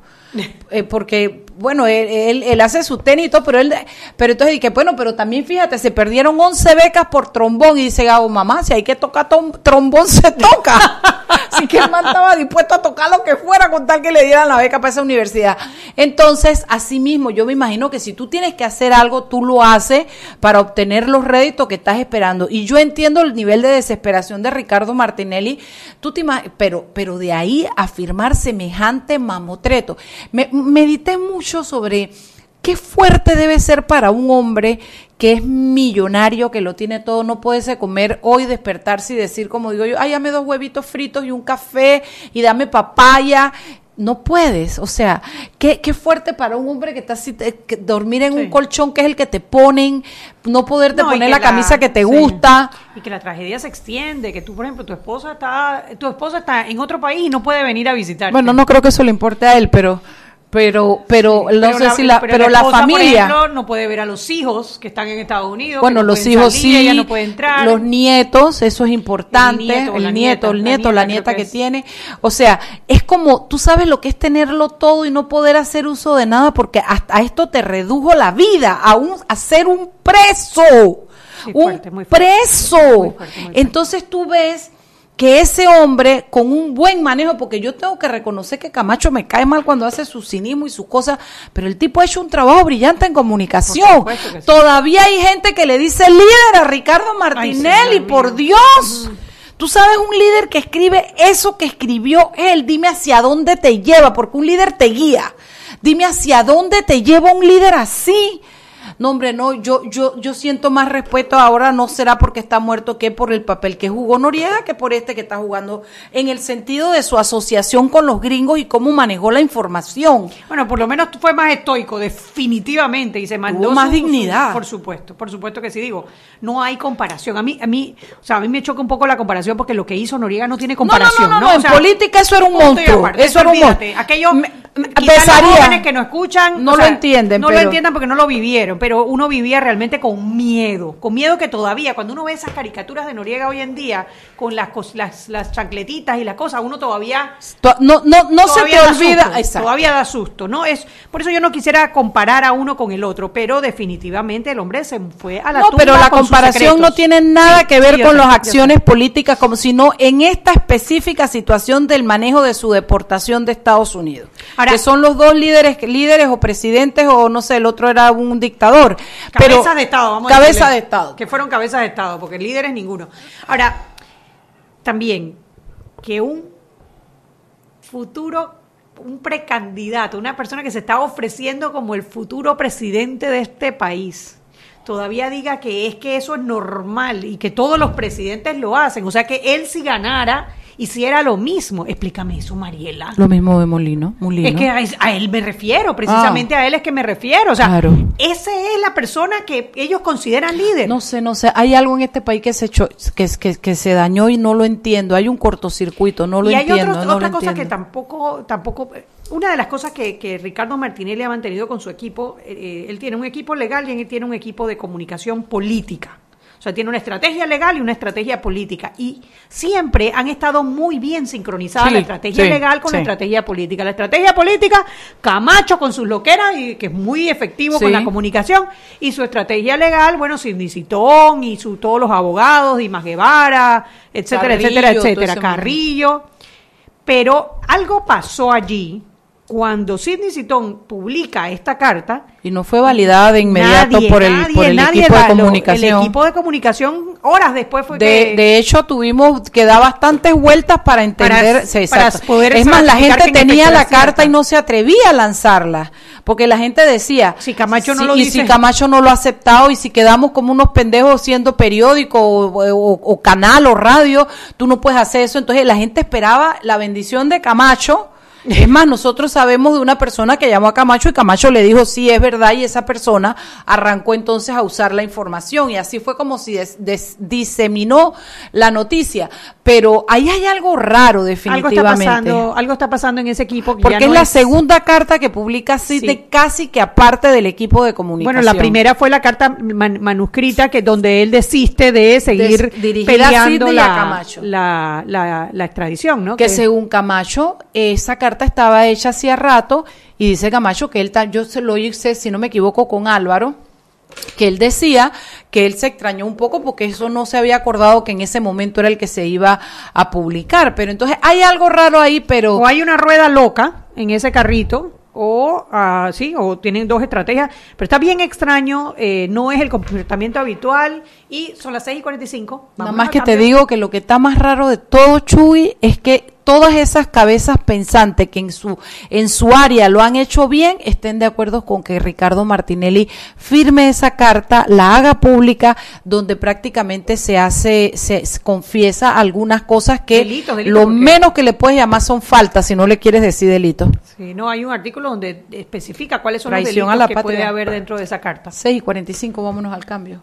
Eh, porque bueno él, él, hace su tenis y todo pero él pero entonces dije bueno pero también fíjate se perdieron 11 becas por trombón. Y dice Gabo mamá si hay que tocar trombón se toca así que el man estaba dispuesto a tocar lo que fuera con tal que le dieran la beca para esa universidad. Entonces así mismo yo me imagino que si tú tienes que hacer algo tú lo haces para obtener los réditos que estás esperando. Y yo entiendo el nivel de desesperación de Ricardo Martinelli. Tú te pero pero de ahí a firmar semejante mamotreto me, medité mucho sobre qué fuerte debe ser para un hombre que es millonario, que lo tiene todo, no puede comer hoy, despertarse y decir, como digo yo, ay, dame dos huevitos fritos y un café y dame papaya. No puedes, o sea, qué, qué fuerte para un hombre que está así, te- que dormir en Sí. un colchón que es el que te ponen, no poderte No, poner la camisa que te sí. gusta. Y que la tragedia se extiende, que tú, por ejemplo, tu esposa está, tu esposa está en otro país y no puede venir a visitarte. Bueno, no creo que eso le importe a él, pero, pero, pero, no sé si la, pero, la, esposa, por familia. ejemplo, no puede ver a los hijos que están en Estados Unidos. Bueno, no los hijos salir, sí, ella no puede entrar. los nietos, eso es importante, El nieto el la nieto, nieta, el la nieto, la nieta que, tiene, o sea, es como, tú sabes lo que es tenerlo todo y no poder hacer uso de nada porque hasta esto te redujo la vida, a, un, a ser un preso, un fuerte, muy fuerte. preso. Muy fuerte, muy fuerte. Entonces tú ves que ese hombre con un buen manejo, porque yo tengo que reconocer que Camacho me cae mal cuando hace su cinismo y sus cosas, pero el tipo ha hecho un trabajo brillante en comunicación. sí. Todavía hay gente que le dice líder a Ricardo Martinelli, por. Dios. Tú sabes un líder que escribe eso que escribió él, dime hacia dónde te lleva, porque un líder te guía. Dime hacia dónde te lleva un líder así. No, hombre, no, yo, yo, yo siento más respeto ahora, no será porque está muerto que por el papel que jugó Noriega, que por este que está jugando, en el sentido de su asociación con los gringos y cómo manejó la información. Bueno, por lo menos fue más estoico, definitivamente, y se mandó Tuvo más su- dignidad. su- por supuesto, por supuesto que sí, digo, no hay comparación. A mí, a mí, o sea, a mí me choca un poco la comparación porque lo que hizo Noriega no tiene comparación. no, no, ¿no? no, O sea, en política eso era un monstruo, aparte. eso era un monstruo. Aquello, Me- los jóvenes que no escuchan No o lo entienden, no lo pero- entiendan porque no lo vivieron, pero uno vivía realmente con miedo, con miedo que todavía, cuando uno ve esas caricaturas de Noriega hoy en día, con las, las, las chancletitas y las cosas, uno todavía To- No, no, no se te da olvida. susto, Exacto. todavía da susto, ¿no? Es por eso yo no quisiera comparar a uno con el otro, pero definitivamente el hombre se fue a la No, tumba pero la con comparación no tiene nada Sí, que ver sí, con las acciones políticas, como sino en esta específica situación del manejo de su deportación de Estados Unidos. Ahora- que son los dos líderes, líderes o presidentes, o no sé, el otro era un dictador. Cabezas pero, de Estado, vamos a Cabeza decirle, de Estado. Que fueron cabezas de Estado, porque líderes ninguno. Ahora, también que un futuro, un precandidato, una persona que se está ofreciendo como el futuro presidente de este país, todavía diga que es que eso es normal y que todos los presidentes lo hacen. O sea, que él si ganara, hiciera lo mismo. Explícame eso, Mariela. Lo mismo de Molino. Molino. Es que a, a él me refiero, precisamente a él es que me refiero. O sea, Ah. Claro. esa es la persona que ellos consideran líder. No sé, no sé. Hay algo en este país que se echó- que, que, que se dañó y no lo entiendo. Hay un cortocircuito, no lo y hay entiendo. otros- no otra cosa entiendo. que tampoco, tampoco, una de las cosas que, que Ricardo Martinelli ha mantenido con su equipo, eh, él tiene un equipo legal y él tiene un equipo de comunicación política. O sea, tiene una estrategia legal y una estrategia política. Y siempre han estado muy bien sincronizadas Sí, la estrategia sí, legal con la estrategia política. La estrategia política, Camacho con sus loqueras, y que es muy efectivo con la comunicación. Y su estrategia legal, bueno, Sidney Citón y su, todos los abogados, Dimas Guevara, etcétera, Carrillo, etcétera, etcétera. Carrillo. Pero algo pasó allí cuando Sidney Citón publica esta carta. Y no fue validada de inmediato nadie, por el, nadie, por el nadie equipo de lo- comunicación. El equipo de comunicación horas después fue De, que... de hecho, tuvimos que dar bastantes vueltas para entender. Para- sí, para exacto. poder es más, la gente tenía la carta y no se atrevía a lanzarla. Porque la gente decía. Si Camacho no si- lo y dice. si Camacho no lo ha aceptado y si quedamos como unos pendejos siendo periódico o, o- o canal o radio, tú no puedes hacer eso. Entonces la gente esperaba la bendición de Camacho. Es más, nosotros sabemos de una persona que llamó a Camacho y Camacho le dijo sí, es verdad, y esa persona arrancó entonces a usar la información y así fue como si diseminó la noticia. Pero ahí hay algo raro algo está definitivamente. pasando, algo está pasando en ese equipo. que ya porque no es la segunda carta que publica así Sí. de casi que aparte del equipo de comunicación. Bueno, la primera fue la carta man- manuscrita que donde él desiste de seguir Des- peleando la extradición, ¿no? que según Camacho, esa carta estaba hecha hacía rato y dice Camacho que él, yo se lo hice, si no me equivoco, con Álvaro, que él decía que él se extrañó un poco porque eso no se había acordado que en ese momento era el que se iba a publicar. Pero entonces hay algo raro ahí, pero... o hay una rueda loca en ese carrito o ah, sí o tienen dos estrategias pero está bien extraño eh, no es el comportamiento habitual y son las 6 y 45 Nada Vámonos más que te digo que lo que está más raro de todo, Chuy, es que todas esas cabezas pensantes que en su, en su área lo han hecho bien, estén de acuerdo con que Ricardo Martinelli firme esa carta, la haga pública, donde prácticamente se hace, se, confiesa algunas cosas que Delitos, delitos, lo menos que le puedes llamar son faltas, si no le quieres decir delito. Sí, no hay un artículo donde especifica cuáles son Traición los a la delitos que patria. puede haber dentro de esa carta 6 y 45, vámonos al cambio.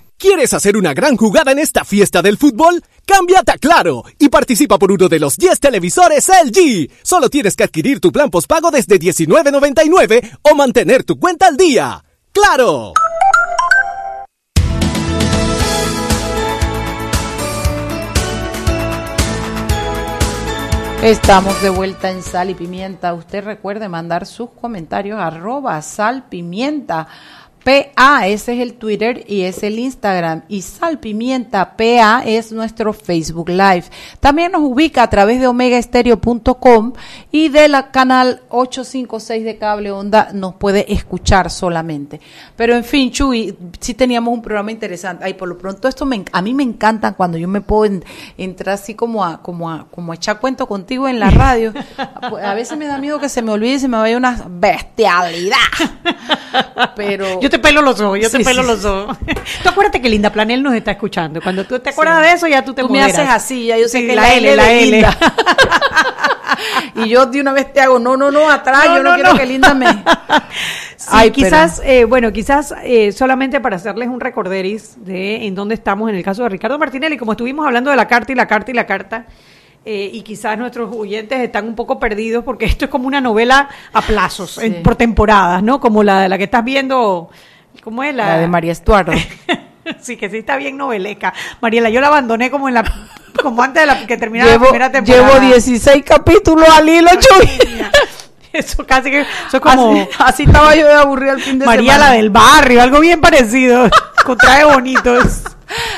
¿Quieres hacer una gran jugada en esta fiesta del fútbol? Cámbiate a Claro y participa por uno de los 10 televisores LG. Solo tienes que adquirir tu plan postpago desde $19.99 o mantener tu cuenta al día. ¡Claro! Estamos de vuelta en Sal y Pimienta. Usted recuerde mandar sus comentarios arroba sal pimienta PA, ese es el Twitter y es el Instagram. Y Salpimienta PA es nuestro Facebook Live. También nos ubica a través de omegaestereo.com y de la canal 856 de Cable Onda nos puede escuchar solamente. Pero en fin, Chuy, sí teníamos un programa interesante. Ay, por lo pronto esto me, a mí me encanta cuando yo me puedo entrar así como a, como a, como a echar cuento contigo en la radio. a veces me da miedo que se me olvide y se me vaya una bestialidad. Pero te pelo los ojos, yo te pelo los ojos. tú acuérdate que Linda Planel nos está escuchando. Cuando tú te acuerdas de eso, ya tú te Tú me haces así, ya yo sé que la L, la L. y yo de una vez te hago, no, no, no, atrás, yo no, quiero que Linda me... Ay, quizás, eh, bueno, quizás eh, solamente para hacerles un recorderis de en dónde estamos en el caso de Ricardo Martinelli, como estuvimos hablando de la carta y la carta y la carta, eh, y quizás nuestros oyentes están un poco perdidos porque esto es como una novela a plazos, por temporadas, ¿no? Como la de la que estás viendo, ¿cómo es? La, de María Estuardo. sí, que sí está bien noveleca. Mariela, yo la abandoné como en la como antes de la que terminara la primera temporada. Llevo 16 capítulos al hilo, Chuy. Eso casi que, eso es como... Así, estaba yo de aburrida el fin de María semana. la del barrio, algo bien parecido, con traje bonitos.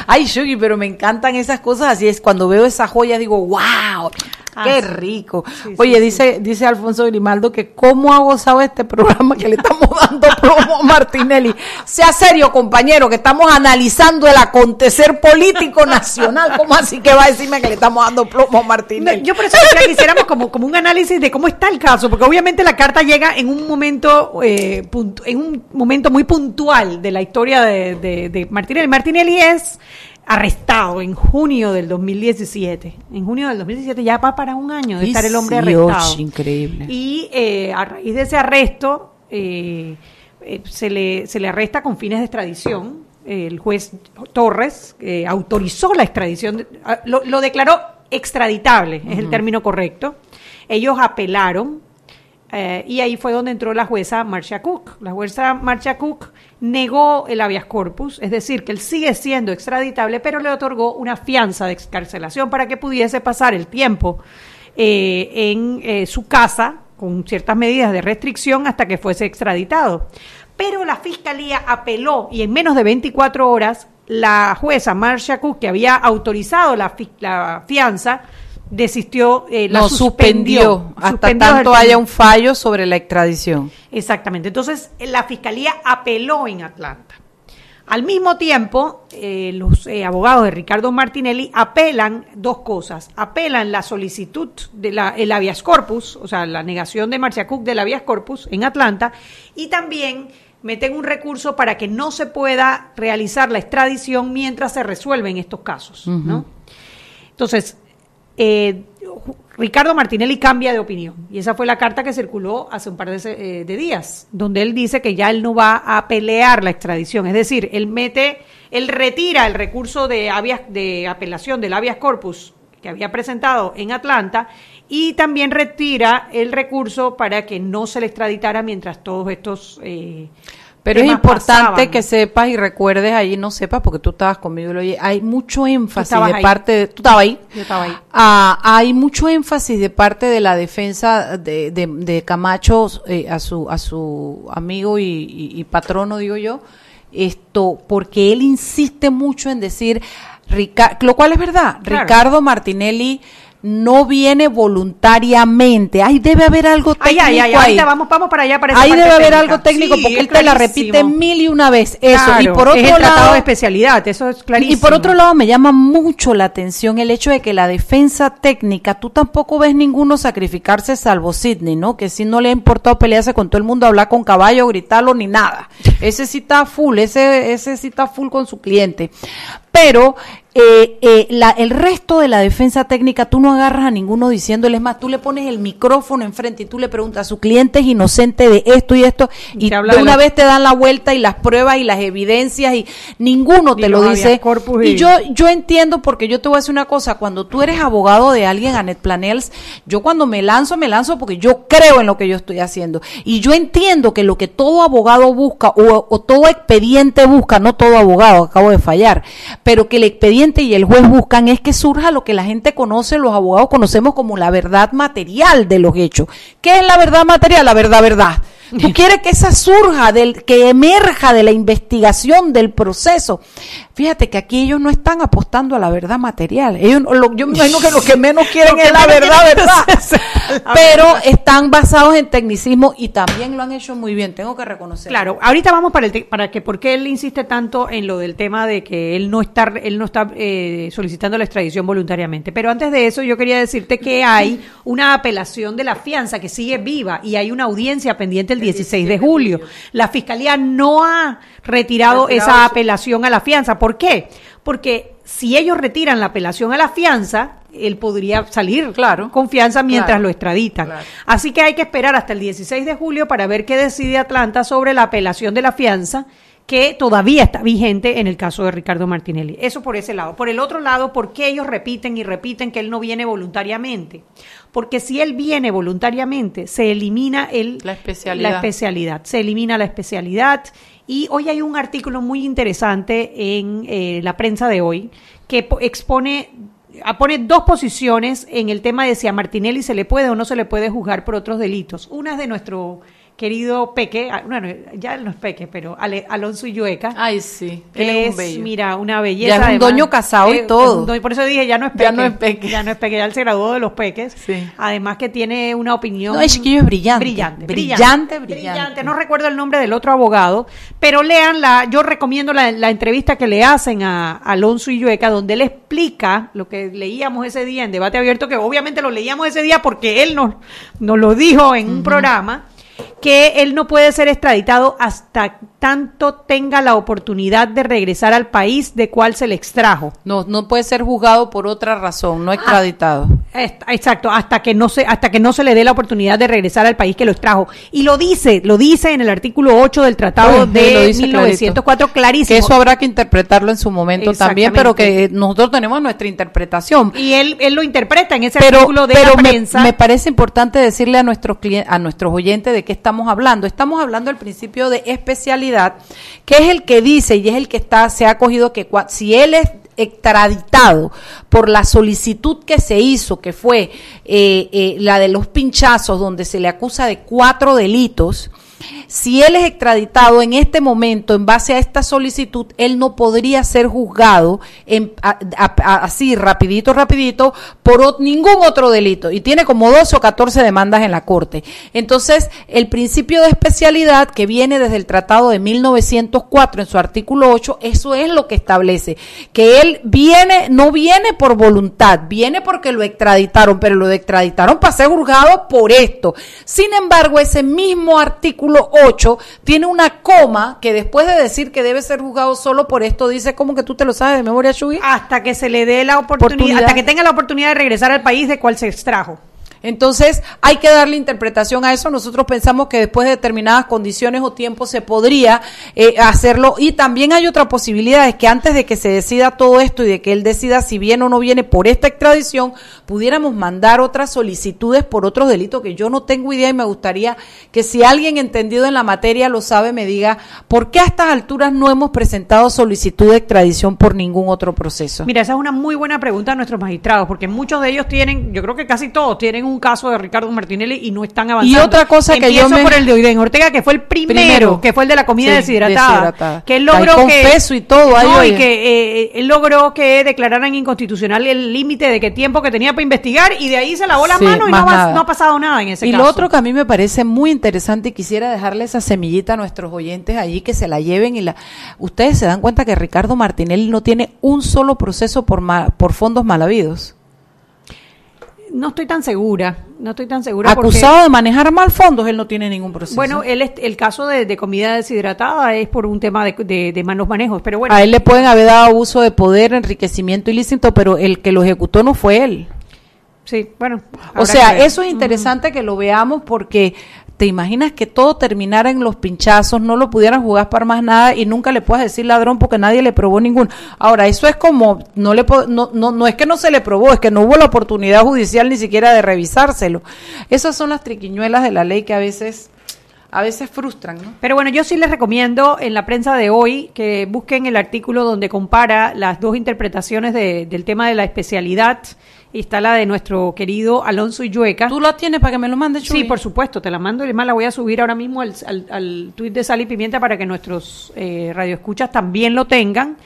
Ay, Shugi, pero me encantan esas cosas. Así es, cuando veo esas joyas digo, wow, qué ah, rico. Oye, dice dice Alfonso Grimaldo que cómo ha gozado este programa que le estamos dando promo a Martinelli. Sea serio, compañero, que estamos analizando el acontecer político nacional. ¿Cómo así que va a decirme que le estamos dando promo a Martinelli? yo por eso que hiciéramos como, como un análisis de cómo está el caso, porque obviamente la carta llega en un momento eh, en un momento muy puntual de la historia de, de, de Martinelli. Martinelli es arrestado en junio del 2017. En junio del 2017 ya va para un año de estar el hombre arrestado. increíble. Y eh, a raíz de ese arresto eh, eh, se, le, se le arresta con fines de extradición. El juez Torres autorizó la extradición, ah, lo, declaró extraditable, es el término correcto. Ellos apelaron y ahí fue donde entró la jueza Marcia Cook. La jueza Marcia Cook negó el habeas corpus, es decir, que él sigue siendo extraditable, pero le otorgó una fianza de excarcelación para que pudiese pasar el tiempo eh, en eh, su casa con ciertas medidas de restricción hasta que fuese extraditado. Pero la fiscalía apeló y en menos de 24 horas la jueza Marcia Cook, que había autorizado la fianza, desistió, eh, la suspendió, hasta tanto haya un fallo sobre la extradición. Exactamente. Entonces, la fiscalía apeló en Atlanta. Al mismo tiempo, eh, los eh, abogados de Ricardo Martinelli apelan dos cosas. Apelan la solicitud del el habeas corpus, o sea, la negación de Marcia Cook del habeas corpus en Atlanta, y también meten un recurso para que no se pueda realizar la extradición mientras se resuelven estos casos, ¿no? Entonces, eh, Ricardo Martinelli cambia de opinión. Y esa fue la carta que circuló hace un par de, eh, días, donde él dice que ya él no va a pelear la extradición. Es decir, él mete, él retira el recurso de, de apelación del habeas corpus que había presentado en Atlanta y también retira el recurso para que no se le extraditara mientras todos estos... Eh, pero es importante que sepas y recuerdes ahí, no sepas porque tú estabas conmigo, hay mucho énfasis de parte de, tú estabas ahí, Yo estaba ahí. Ah, hay mucho énfasis de parte de la defensa de, de, Camacho eh, a su a su amigo y, patrono, digo yo, esto porque él insiste mucho en decir, lo cual es verdad, Ricardo Martinelli no viene voluntariamente. Ahí debe haber algo Ay, técnico ay, ay, ahí. ahorita vamos, vamos para allá para Ahí debe haber técnica. algo técnico Sí, porque es él te la repite mil y una vez. Eso. y por es otro el tratado lado, de especialidad, eso es clarísimo. y por otro lado, me llama mucho la atención el hecho de que la defensa técnica, tú tampoco ves ninguno sacrificarse salvo Sidney, ¿no? Que si no le ha importado pelearse con todo el mundo, hablar con caballo, gritarlo, ni nada. Ese sí está full, ese, ese sí está full con su cliente. Pero eh, eh, la, el resto de la defensa técnica, tú no agarras a ninguno diciéndole, es más, tú le pones el micrófono enfrente y tú le preguntas, su cliente es inocente de esto y esto, Y y te habla de de una la- vez te dan la vuelta y las pruebas y las evidencias y ninguno te lo dice. Y y- yo, yo entiendo porque yo te voy a decir una cosa, cuando tú eres abogado de alguien, Anet Planels, yo cuando me lanzo, me lanzo porque yo creo en lo que yo estoy haciendo. Y yo entiendo que lo que todo abogado busca o, o todo expediente busca, no todo abogado, acabo de fallar, pero que el expediente y el juez buscan es que surja lo que la gente conoce, los abogados conocemos como la verdad material de los hechos. ¿Qué es la verdad material? La verdad, verdad. Tú quieres que esa surja, del, que emerja de la investigación, del proceso. Fíjate que aquí ellos no están apostando a la verdad material. Ellos, lo- yo me imagino que lo que menos quieren es la verdad, verdad. Pero están basados en tecnicismo y también lo han hecho muy bien, tengo que reconocer. Claro, ahorita vamos para el te- para que por qué él insiste tanto en lo del tema de que él no está él no está eh, solicitando la extradición voluntariamente. Pero antes de eso yo quería decirte que hay una apelación de la fianza que sigue viva y hay una audiencia pendiente el 16 de julio. La fiscalía no ha retirado esa apelación a la fianza. ¿Por qué? Porque si ellos retiran la apelación a la fianza, él podría salir Claro. con fianza mientras Claro. lo extraditan. Claro. Así que hay que esperar hasta el 16 de julio para ver qué decide Atlanta sobre la apelación de la fianza que todavía está vigente en el caso de Ricardo Martinelli. Eso por ese lado. Por el otro lado, ¿por qué ellos repiten y repiten que él no viene voluntariamente? Porque si él viene voluntariamente, se elimina el, La especialidad. la especialidad. Se elimina la especialidad. Y hoy hay un artículo muy interesante en eh, la prensa de hoy que po- expone ah, pone dos posiciones en el tema de si a Martinelli se le puede o no se le puede juzgar por otros delitos. Una es de nuestro querido Peque, ah, bueno, ya él no es Peque, pero Ale- Alonso Illueca. Ay, sí. Él es, un bello. mira, una belleza. Ya es un además. doño casado y Eh, todo. doño- por eso dije, ya no es peque. Ya no es peque. Ya no es peque, ya él se graduó de los peques. Sí. Además que tiene una opinión. No, es chiquillo es brillante. Brillante, Brillante, brillante. No recuerdo el nombre del otro abogado, pero leanla. Yo recomiendo la, la entrevista que le hacen a Alonso Illueca, donde él explica lo que leíamos ese día en debate abierto, que obviamente lo leíamos ese día porque él nos, nos lo dijo en un programa que él no puede ser extraditado hasta tanto tenga la oportunidad de regresar al país de cual se le extrajo. No, no puede ser juzgado por otra razón, no extraditado. Est- Exacto, hasta que no se hasta que no se le dé la oportunidad de regresar al país que lo extrajo. Y lo dice, lo dice en el artículo 8 del Tratado Sí, de lo dice 1904 Que clarísimo. eso habrá que interpretarlo en su momento también, pero que nosotros tenemos nuestra interpretación. y él él lo interpreta en ese pero, artículo de pero la me, prensa. me parece importante decirle a nuestros clien- a nuestros oyentes de qué estamos hablando. Estamos hablando del principio de especialidad, que es el que dice y es el que está se ha acogido que si él es extraditado por la solicitud que se hizo, que fue eh, eh, la de los pinchazos, donde se le acusa de cuatro delitos, si él es extraditado en este momento en base a esta solicitud, él no podría ser juzgado así rapidito, rapidito, por ningún otro delito. Y tiene como 12 o 14 demandas en la Corte. Entonces, el principio de especialidad que viene desde el Tratado de 1904 en su artículo 8, eso es lo que establece. Que él viene, no viene por voluntad, viene porque lo extraditaron, pero lo extraditaron para ser juzgado por esto. Sin embargo, ese mismo artículo 8 tiene una coma que después de decir que debe ser juzgado solo por esto, dice como que tú te lo sabes de memoria, Shugi. hasta que se le dé la oportunidad, Oportunidad. hasta que tenga la oportunidad de regresar al país de cual se extrajo. Entonces, hay que darle interpretación a eso. Nosotros pensamos que después de determinadas condiciones o tiempos se podría eh, hacerlo. Y también hay otra posibilidad, es que antes de que se decida todo esto y de que él decida si viene o no viene por esta extradición, pudiéramos mandar otras solicitudes por otros delitos que yo no tengo idea y me gustaría que si alguien entendido en la materia lo sabe, me diga por qué a estas alturas no hemos presentado solicitud de extradición por ningún otro proceso. Mira, esa es una muy buena pregunta a nuestros magistrados, porque muchos de ellos tienen, yo creo que casi todos tienen un caso de Ricardo Martinelli y no están avanzando. Y otra cosa que yo me- por el de Oiden Ortega, que fue el primero, Primero. que fue el de la comida Sí, deshidratada, deshidratada. que él logró con que peso y todo, ahí, y que eh, él logró que declararan inconstitucional el límite de qué tiempo que tenía para investigar y de ahí se lavó las Sí, manos y no, va- ha pasado nada en ese y caso. lo otro que a mí me parece muy interesante y quisiera dejarle esa semillita a nuestros oyentes allí que se la lleven y la ustedes se dan cuenta que Ricardo Martinelli no tiene un solo proceso por ma- por fondos mal habidos. No estoy tan segura, no estoy tan segura porque- Acusado de manejar mal fondos, él no tiene ningún proceso. Bueno, él es- el caso de, de comida deshidratada es por un tema de, de, de malos manejos, pero bueno, a él le pueden haber dado abuso de poder, enriquecimiento ilícito, pero el que lo ejecutó no fue él. sí, bueno. O sea, eso es interesante que lo veamos porque te imaginas que todo terminara en los pinchazos, no lo pudieran jugar para más nada y nunca le puedas decir ladrón porque nadie le probó ninguno. Ahora, eso es como, no, le no, no, no es que no se le probó, es que no hubo la oportunidad judicial ni siquiera de revisárselo. Esas son las triquiñuelas de la ley que a veces, a veces frustran, ¿no? Pero bueno, yo sí les recomiendo en la prensa de hoy que busquen el artículo donde compara las dos interpretaciones de- del tema de la especialidad. Y está la de nuestro querido Alonso Illueca. ¿Tú la tienes para que me lo mandes, Sí, por supuesto, te la mando y además la voy a subir ahora mismo al, al, al tuit de Sal y Pimienta para que nuestros eh, radioescuchas también lo tengan,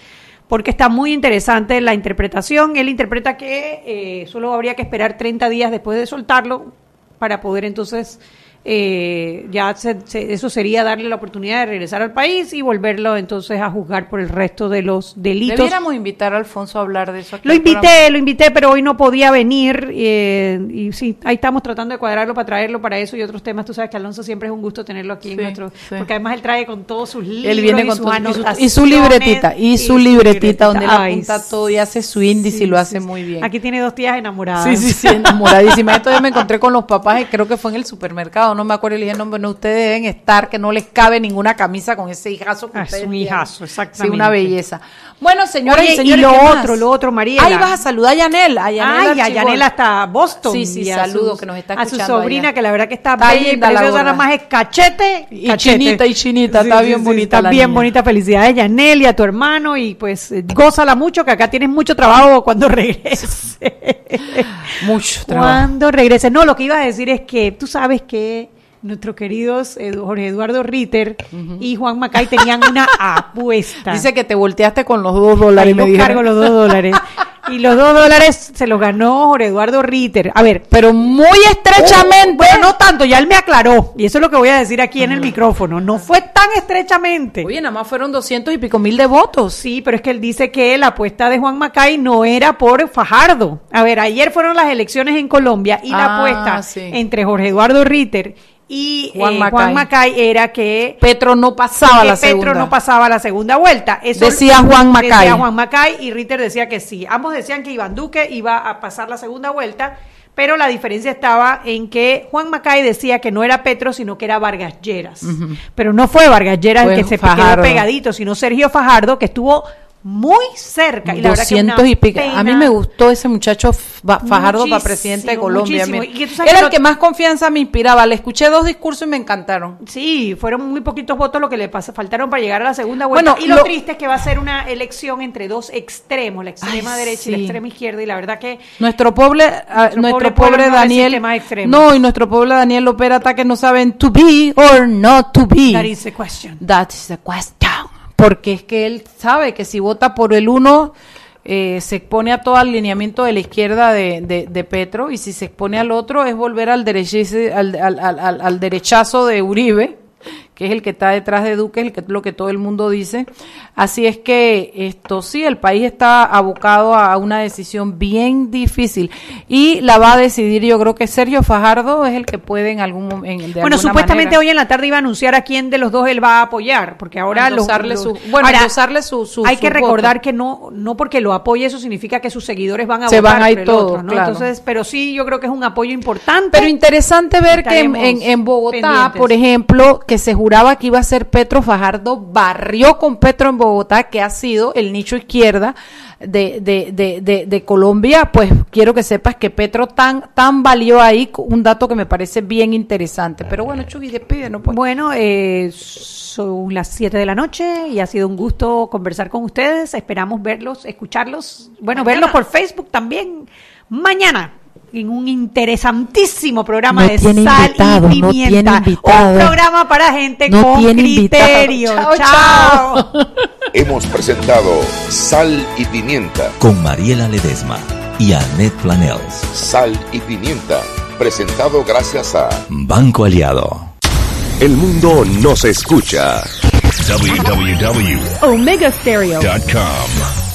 porque está muy interesante la interpretación. Él interpreta que eh, solo habría que esperar 30 días después de soltarlo para poder entonces, eh, ya se- se- eso sería darle la oportunidad de regresar al país y volverlo entonces a juzgar por el resto de los delitos. Debiéramos invitar a Alfonso a hablar de eso. aquí Lo programa. invité, lo invité, pero hoy no podía venir. eh, y sí, ahí estamos tratando de cuadrarlo para traerlo para eso y otros temas. Tú sabes que Alonso siempre es un gusto tenerlo aquí en nuestro. sí. Porque además él trae con todos sus libros. Él viene y con sus todo- y su- y su anotaciones, libretita, y su libretita donde él Ay, apunta todo y hace su índice y lo hace sí. muy bien. Aquí tiene dos tías enamoradas. Sí, sí, sí, enamoradísima. Esto yo me encontré con los papás y creo que fue en el supermercado, no me acuerdo, le dije, no, no, ustedes deben estar, que no les cabe ninguna camisa con ese hijazo que Ah, es un tienen". hijazo, Sí, exactamente. una belleza. Bueno, señoras Oye, y y señores, lo otro, lo otro, Mariela. Ahí vas a saludar a Yanel, a Yanel Ay, a. Yanela hasta Boston. Sí, sí, saludo, sus- que nos está A su escuchando sobrina, allá. que la verdad que está, Está bella y preciosa, nada más es cachete. Y cachete. chinita, y chinita, está bien bonita Está bien niña. bonita, felicidades, Yanel, y a tu hermano, y pues eh, gózala mucho, que acá tienes mucho trabajo cuando regreses. Mucho trabajo. Cuando regrese. No, lo que iba a decir es que tú sabes que nuestros queridos Jorge Eduardo Ritter y Juan Macay tenían una apuesta. Dice que te volteaste con los dos dólares. Ahí me dijeron. cargo los dos dólares. Y los dos dólares se los ganó Jorge Eduardo Ritter. A ver, Pero muy estrechamente. Oh, bueno, no tanto, ya él me aclaró. Y eso es lo que voy a decir aquí en el micrófono. No fue tan estrechamente. Oye, nada más fueron doscientos y pico mil de votos. Sí, pero es que él dice que la apuesta de Juan Macay no era por Fajardo. A ver, ayer fueron las elecciones en Colombia y la Ah, apuesta sí. entre Jorge Eduardo Ritter y Juan eh, Macay. Juan Macay era que Petro no pasaba la Petro segunda. no pasaba la segunda vuelta. Eso Decía Juan Macay. Decía Juan Macay y Ritter decía que sí. Ambos decían que Iván Duque iba a pasar la segunda vuelta, pero la diferencia estaba en que Juan Macay decía que no era Petro, sino que era Vargas Lleras. Pero no fue Vargas Lleras el que se Fajardo. quedó pegadito, sino Sergio Fajardo, que estuvo muy cerca. Y la verdad que 200 una y pico. A mí me gustó ese muchacho Fa- Fajardo para presidente de Colombia. que Era que el que más confianza me inspiraba. Le escuché dos discursos y me encantaron. Sí, fueron muy poquitos votos lo que le pas- faltaron para llegar a la segunda vuelta. Bueno, y lo, lo- triste es que va a ser una elección entre dos extremos, la extrema Ay, derecha y la extrema izquierda. Y la verdad que Nuestro pobre, ah, Nuestro nuestro pobre pobre, Daniel. No, y nuestro pobre Daniel opera ataques no saben to be or not to be. that is the question. That is the question. Porque es que él sabe que si vota por el uno, eh, se expone a todo alineamiento de la izquierda de, de- de Petro, y si se expone al otro es volver al, derechice- al, al- al- al- derechazo de Uribe, que es el que está detrás de Duque, el que, lo que todo el mundo dice. Así es que esto sí, el país está abocado a una decisión bien difícil y la va a decidir, yo creo que Sergio Fajardo es el que puede en algún momento. Bueno, supuestamente hoy en la tarde iba a anunciar a quién de los dos él va a apoyar, porque ahora los, los- su- bueno, Ahora, su- su- hay que recordar voto. que no no porque lo apoye eso significa que sus seguidores van a Se votar van a ir por el todos, otro, ¿no? claro. Entonces, pero sí, yo creo que es un apoyo importante. Pero interesante ver que en, en- en Bogotá, pendientes. por ejemplo, que se que iba a ser Petro Fajardo, barrió con Petro en Bogotá, que ha sido el nicho izquierda de, de, de, de, de Colombia, pues quiero que sepas que Petro tan, tan valió ahí, un dato que me parece bien interesante. Pero bueno, Chuy, despide, ¿no? Pues. Bueno, eh, son las 7 de la noche y ha sido un gusto conversar con ustedes. Esperamos verlos, escucharlos, bueno, Mañana. verlos por Facebook también mañana. En un interesantísimo programa No de tiene sal invitado, y no pimienta. tiene invitado. Un programa para gente No con criterio. Chao, Chao. Hemos presentado Sal y Pimienta. Con Mariela Ledesma y Annette Planels. Sal y Pimienta. Presentado gracias a Banco Aliado. El mundo nos escucha. www.omegastereo.com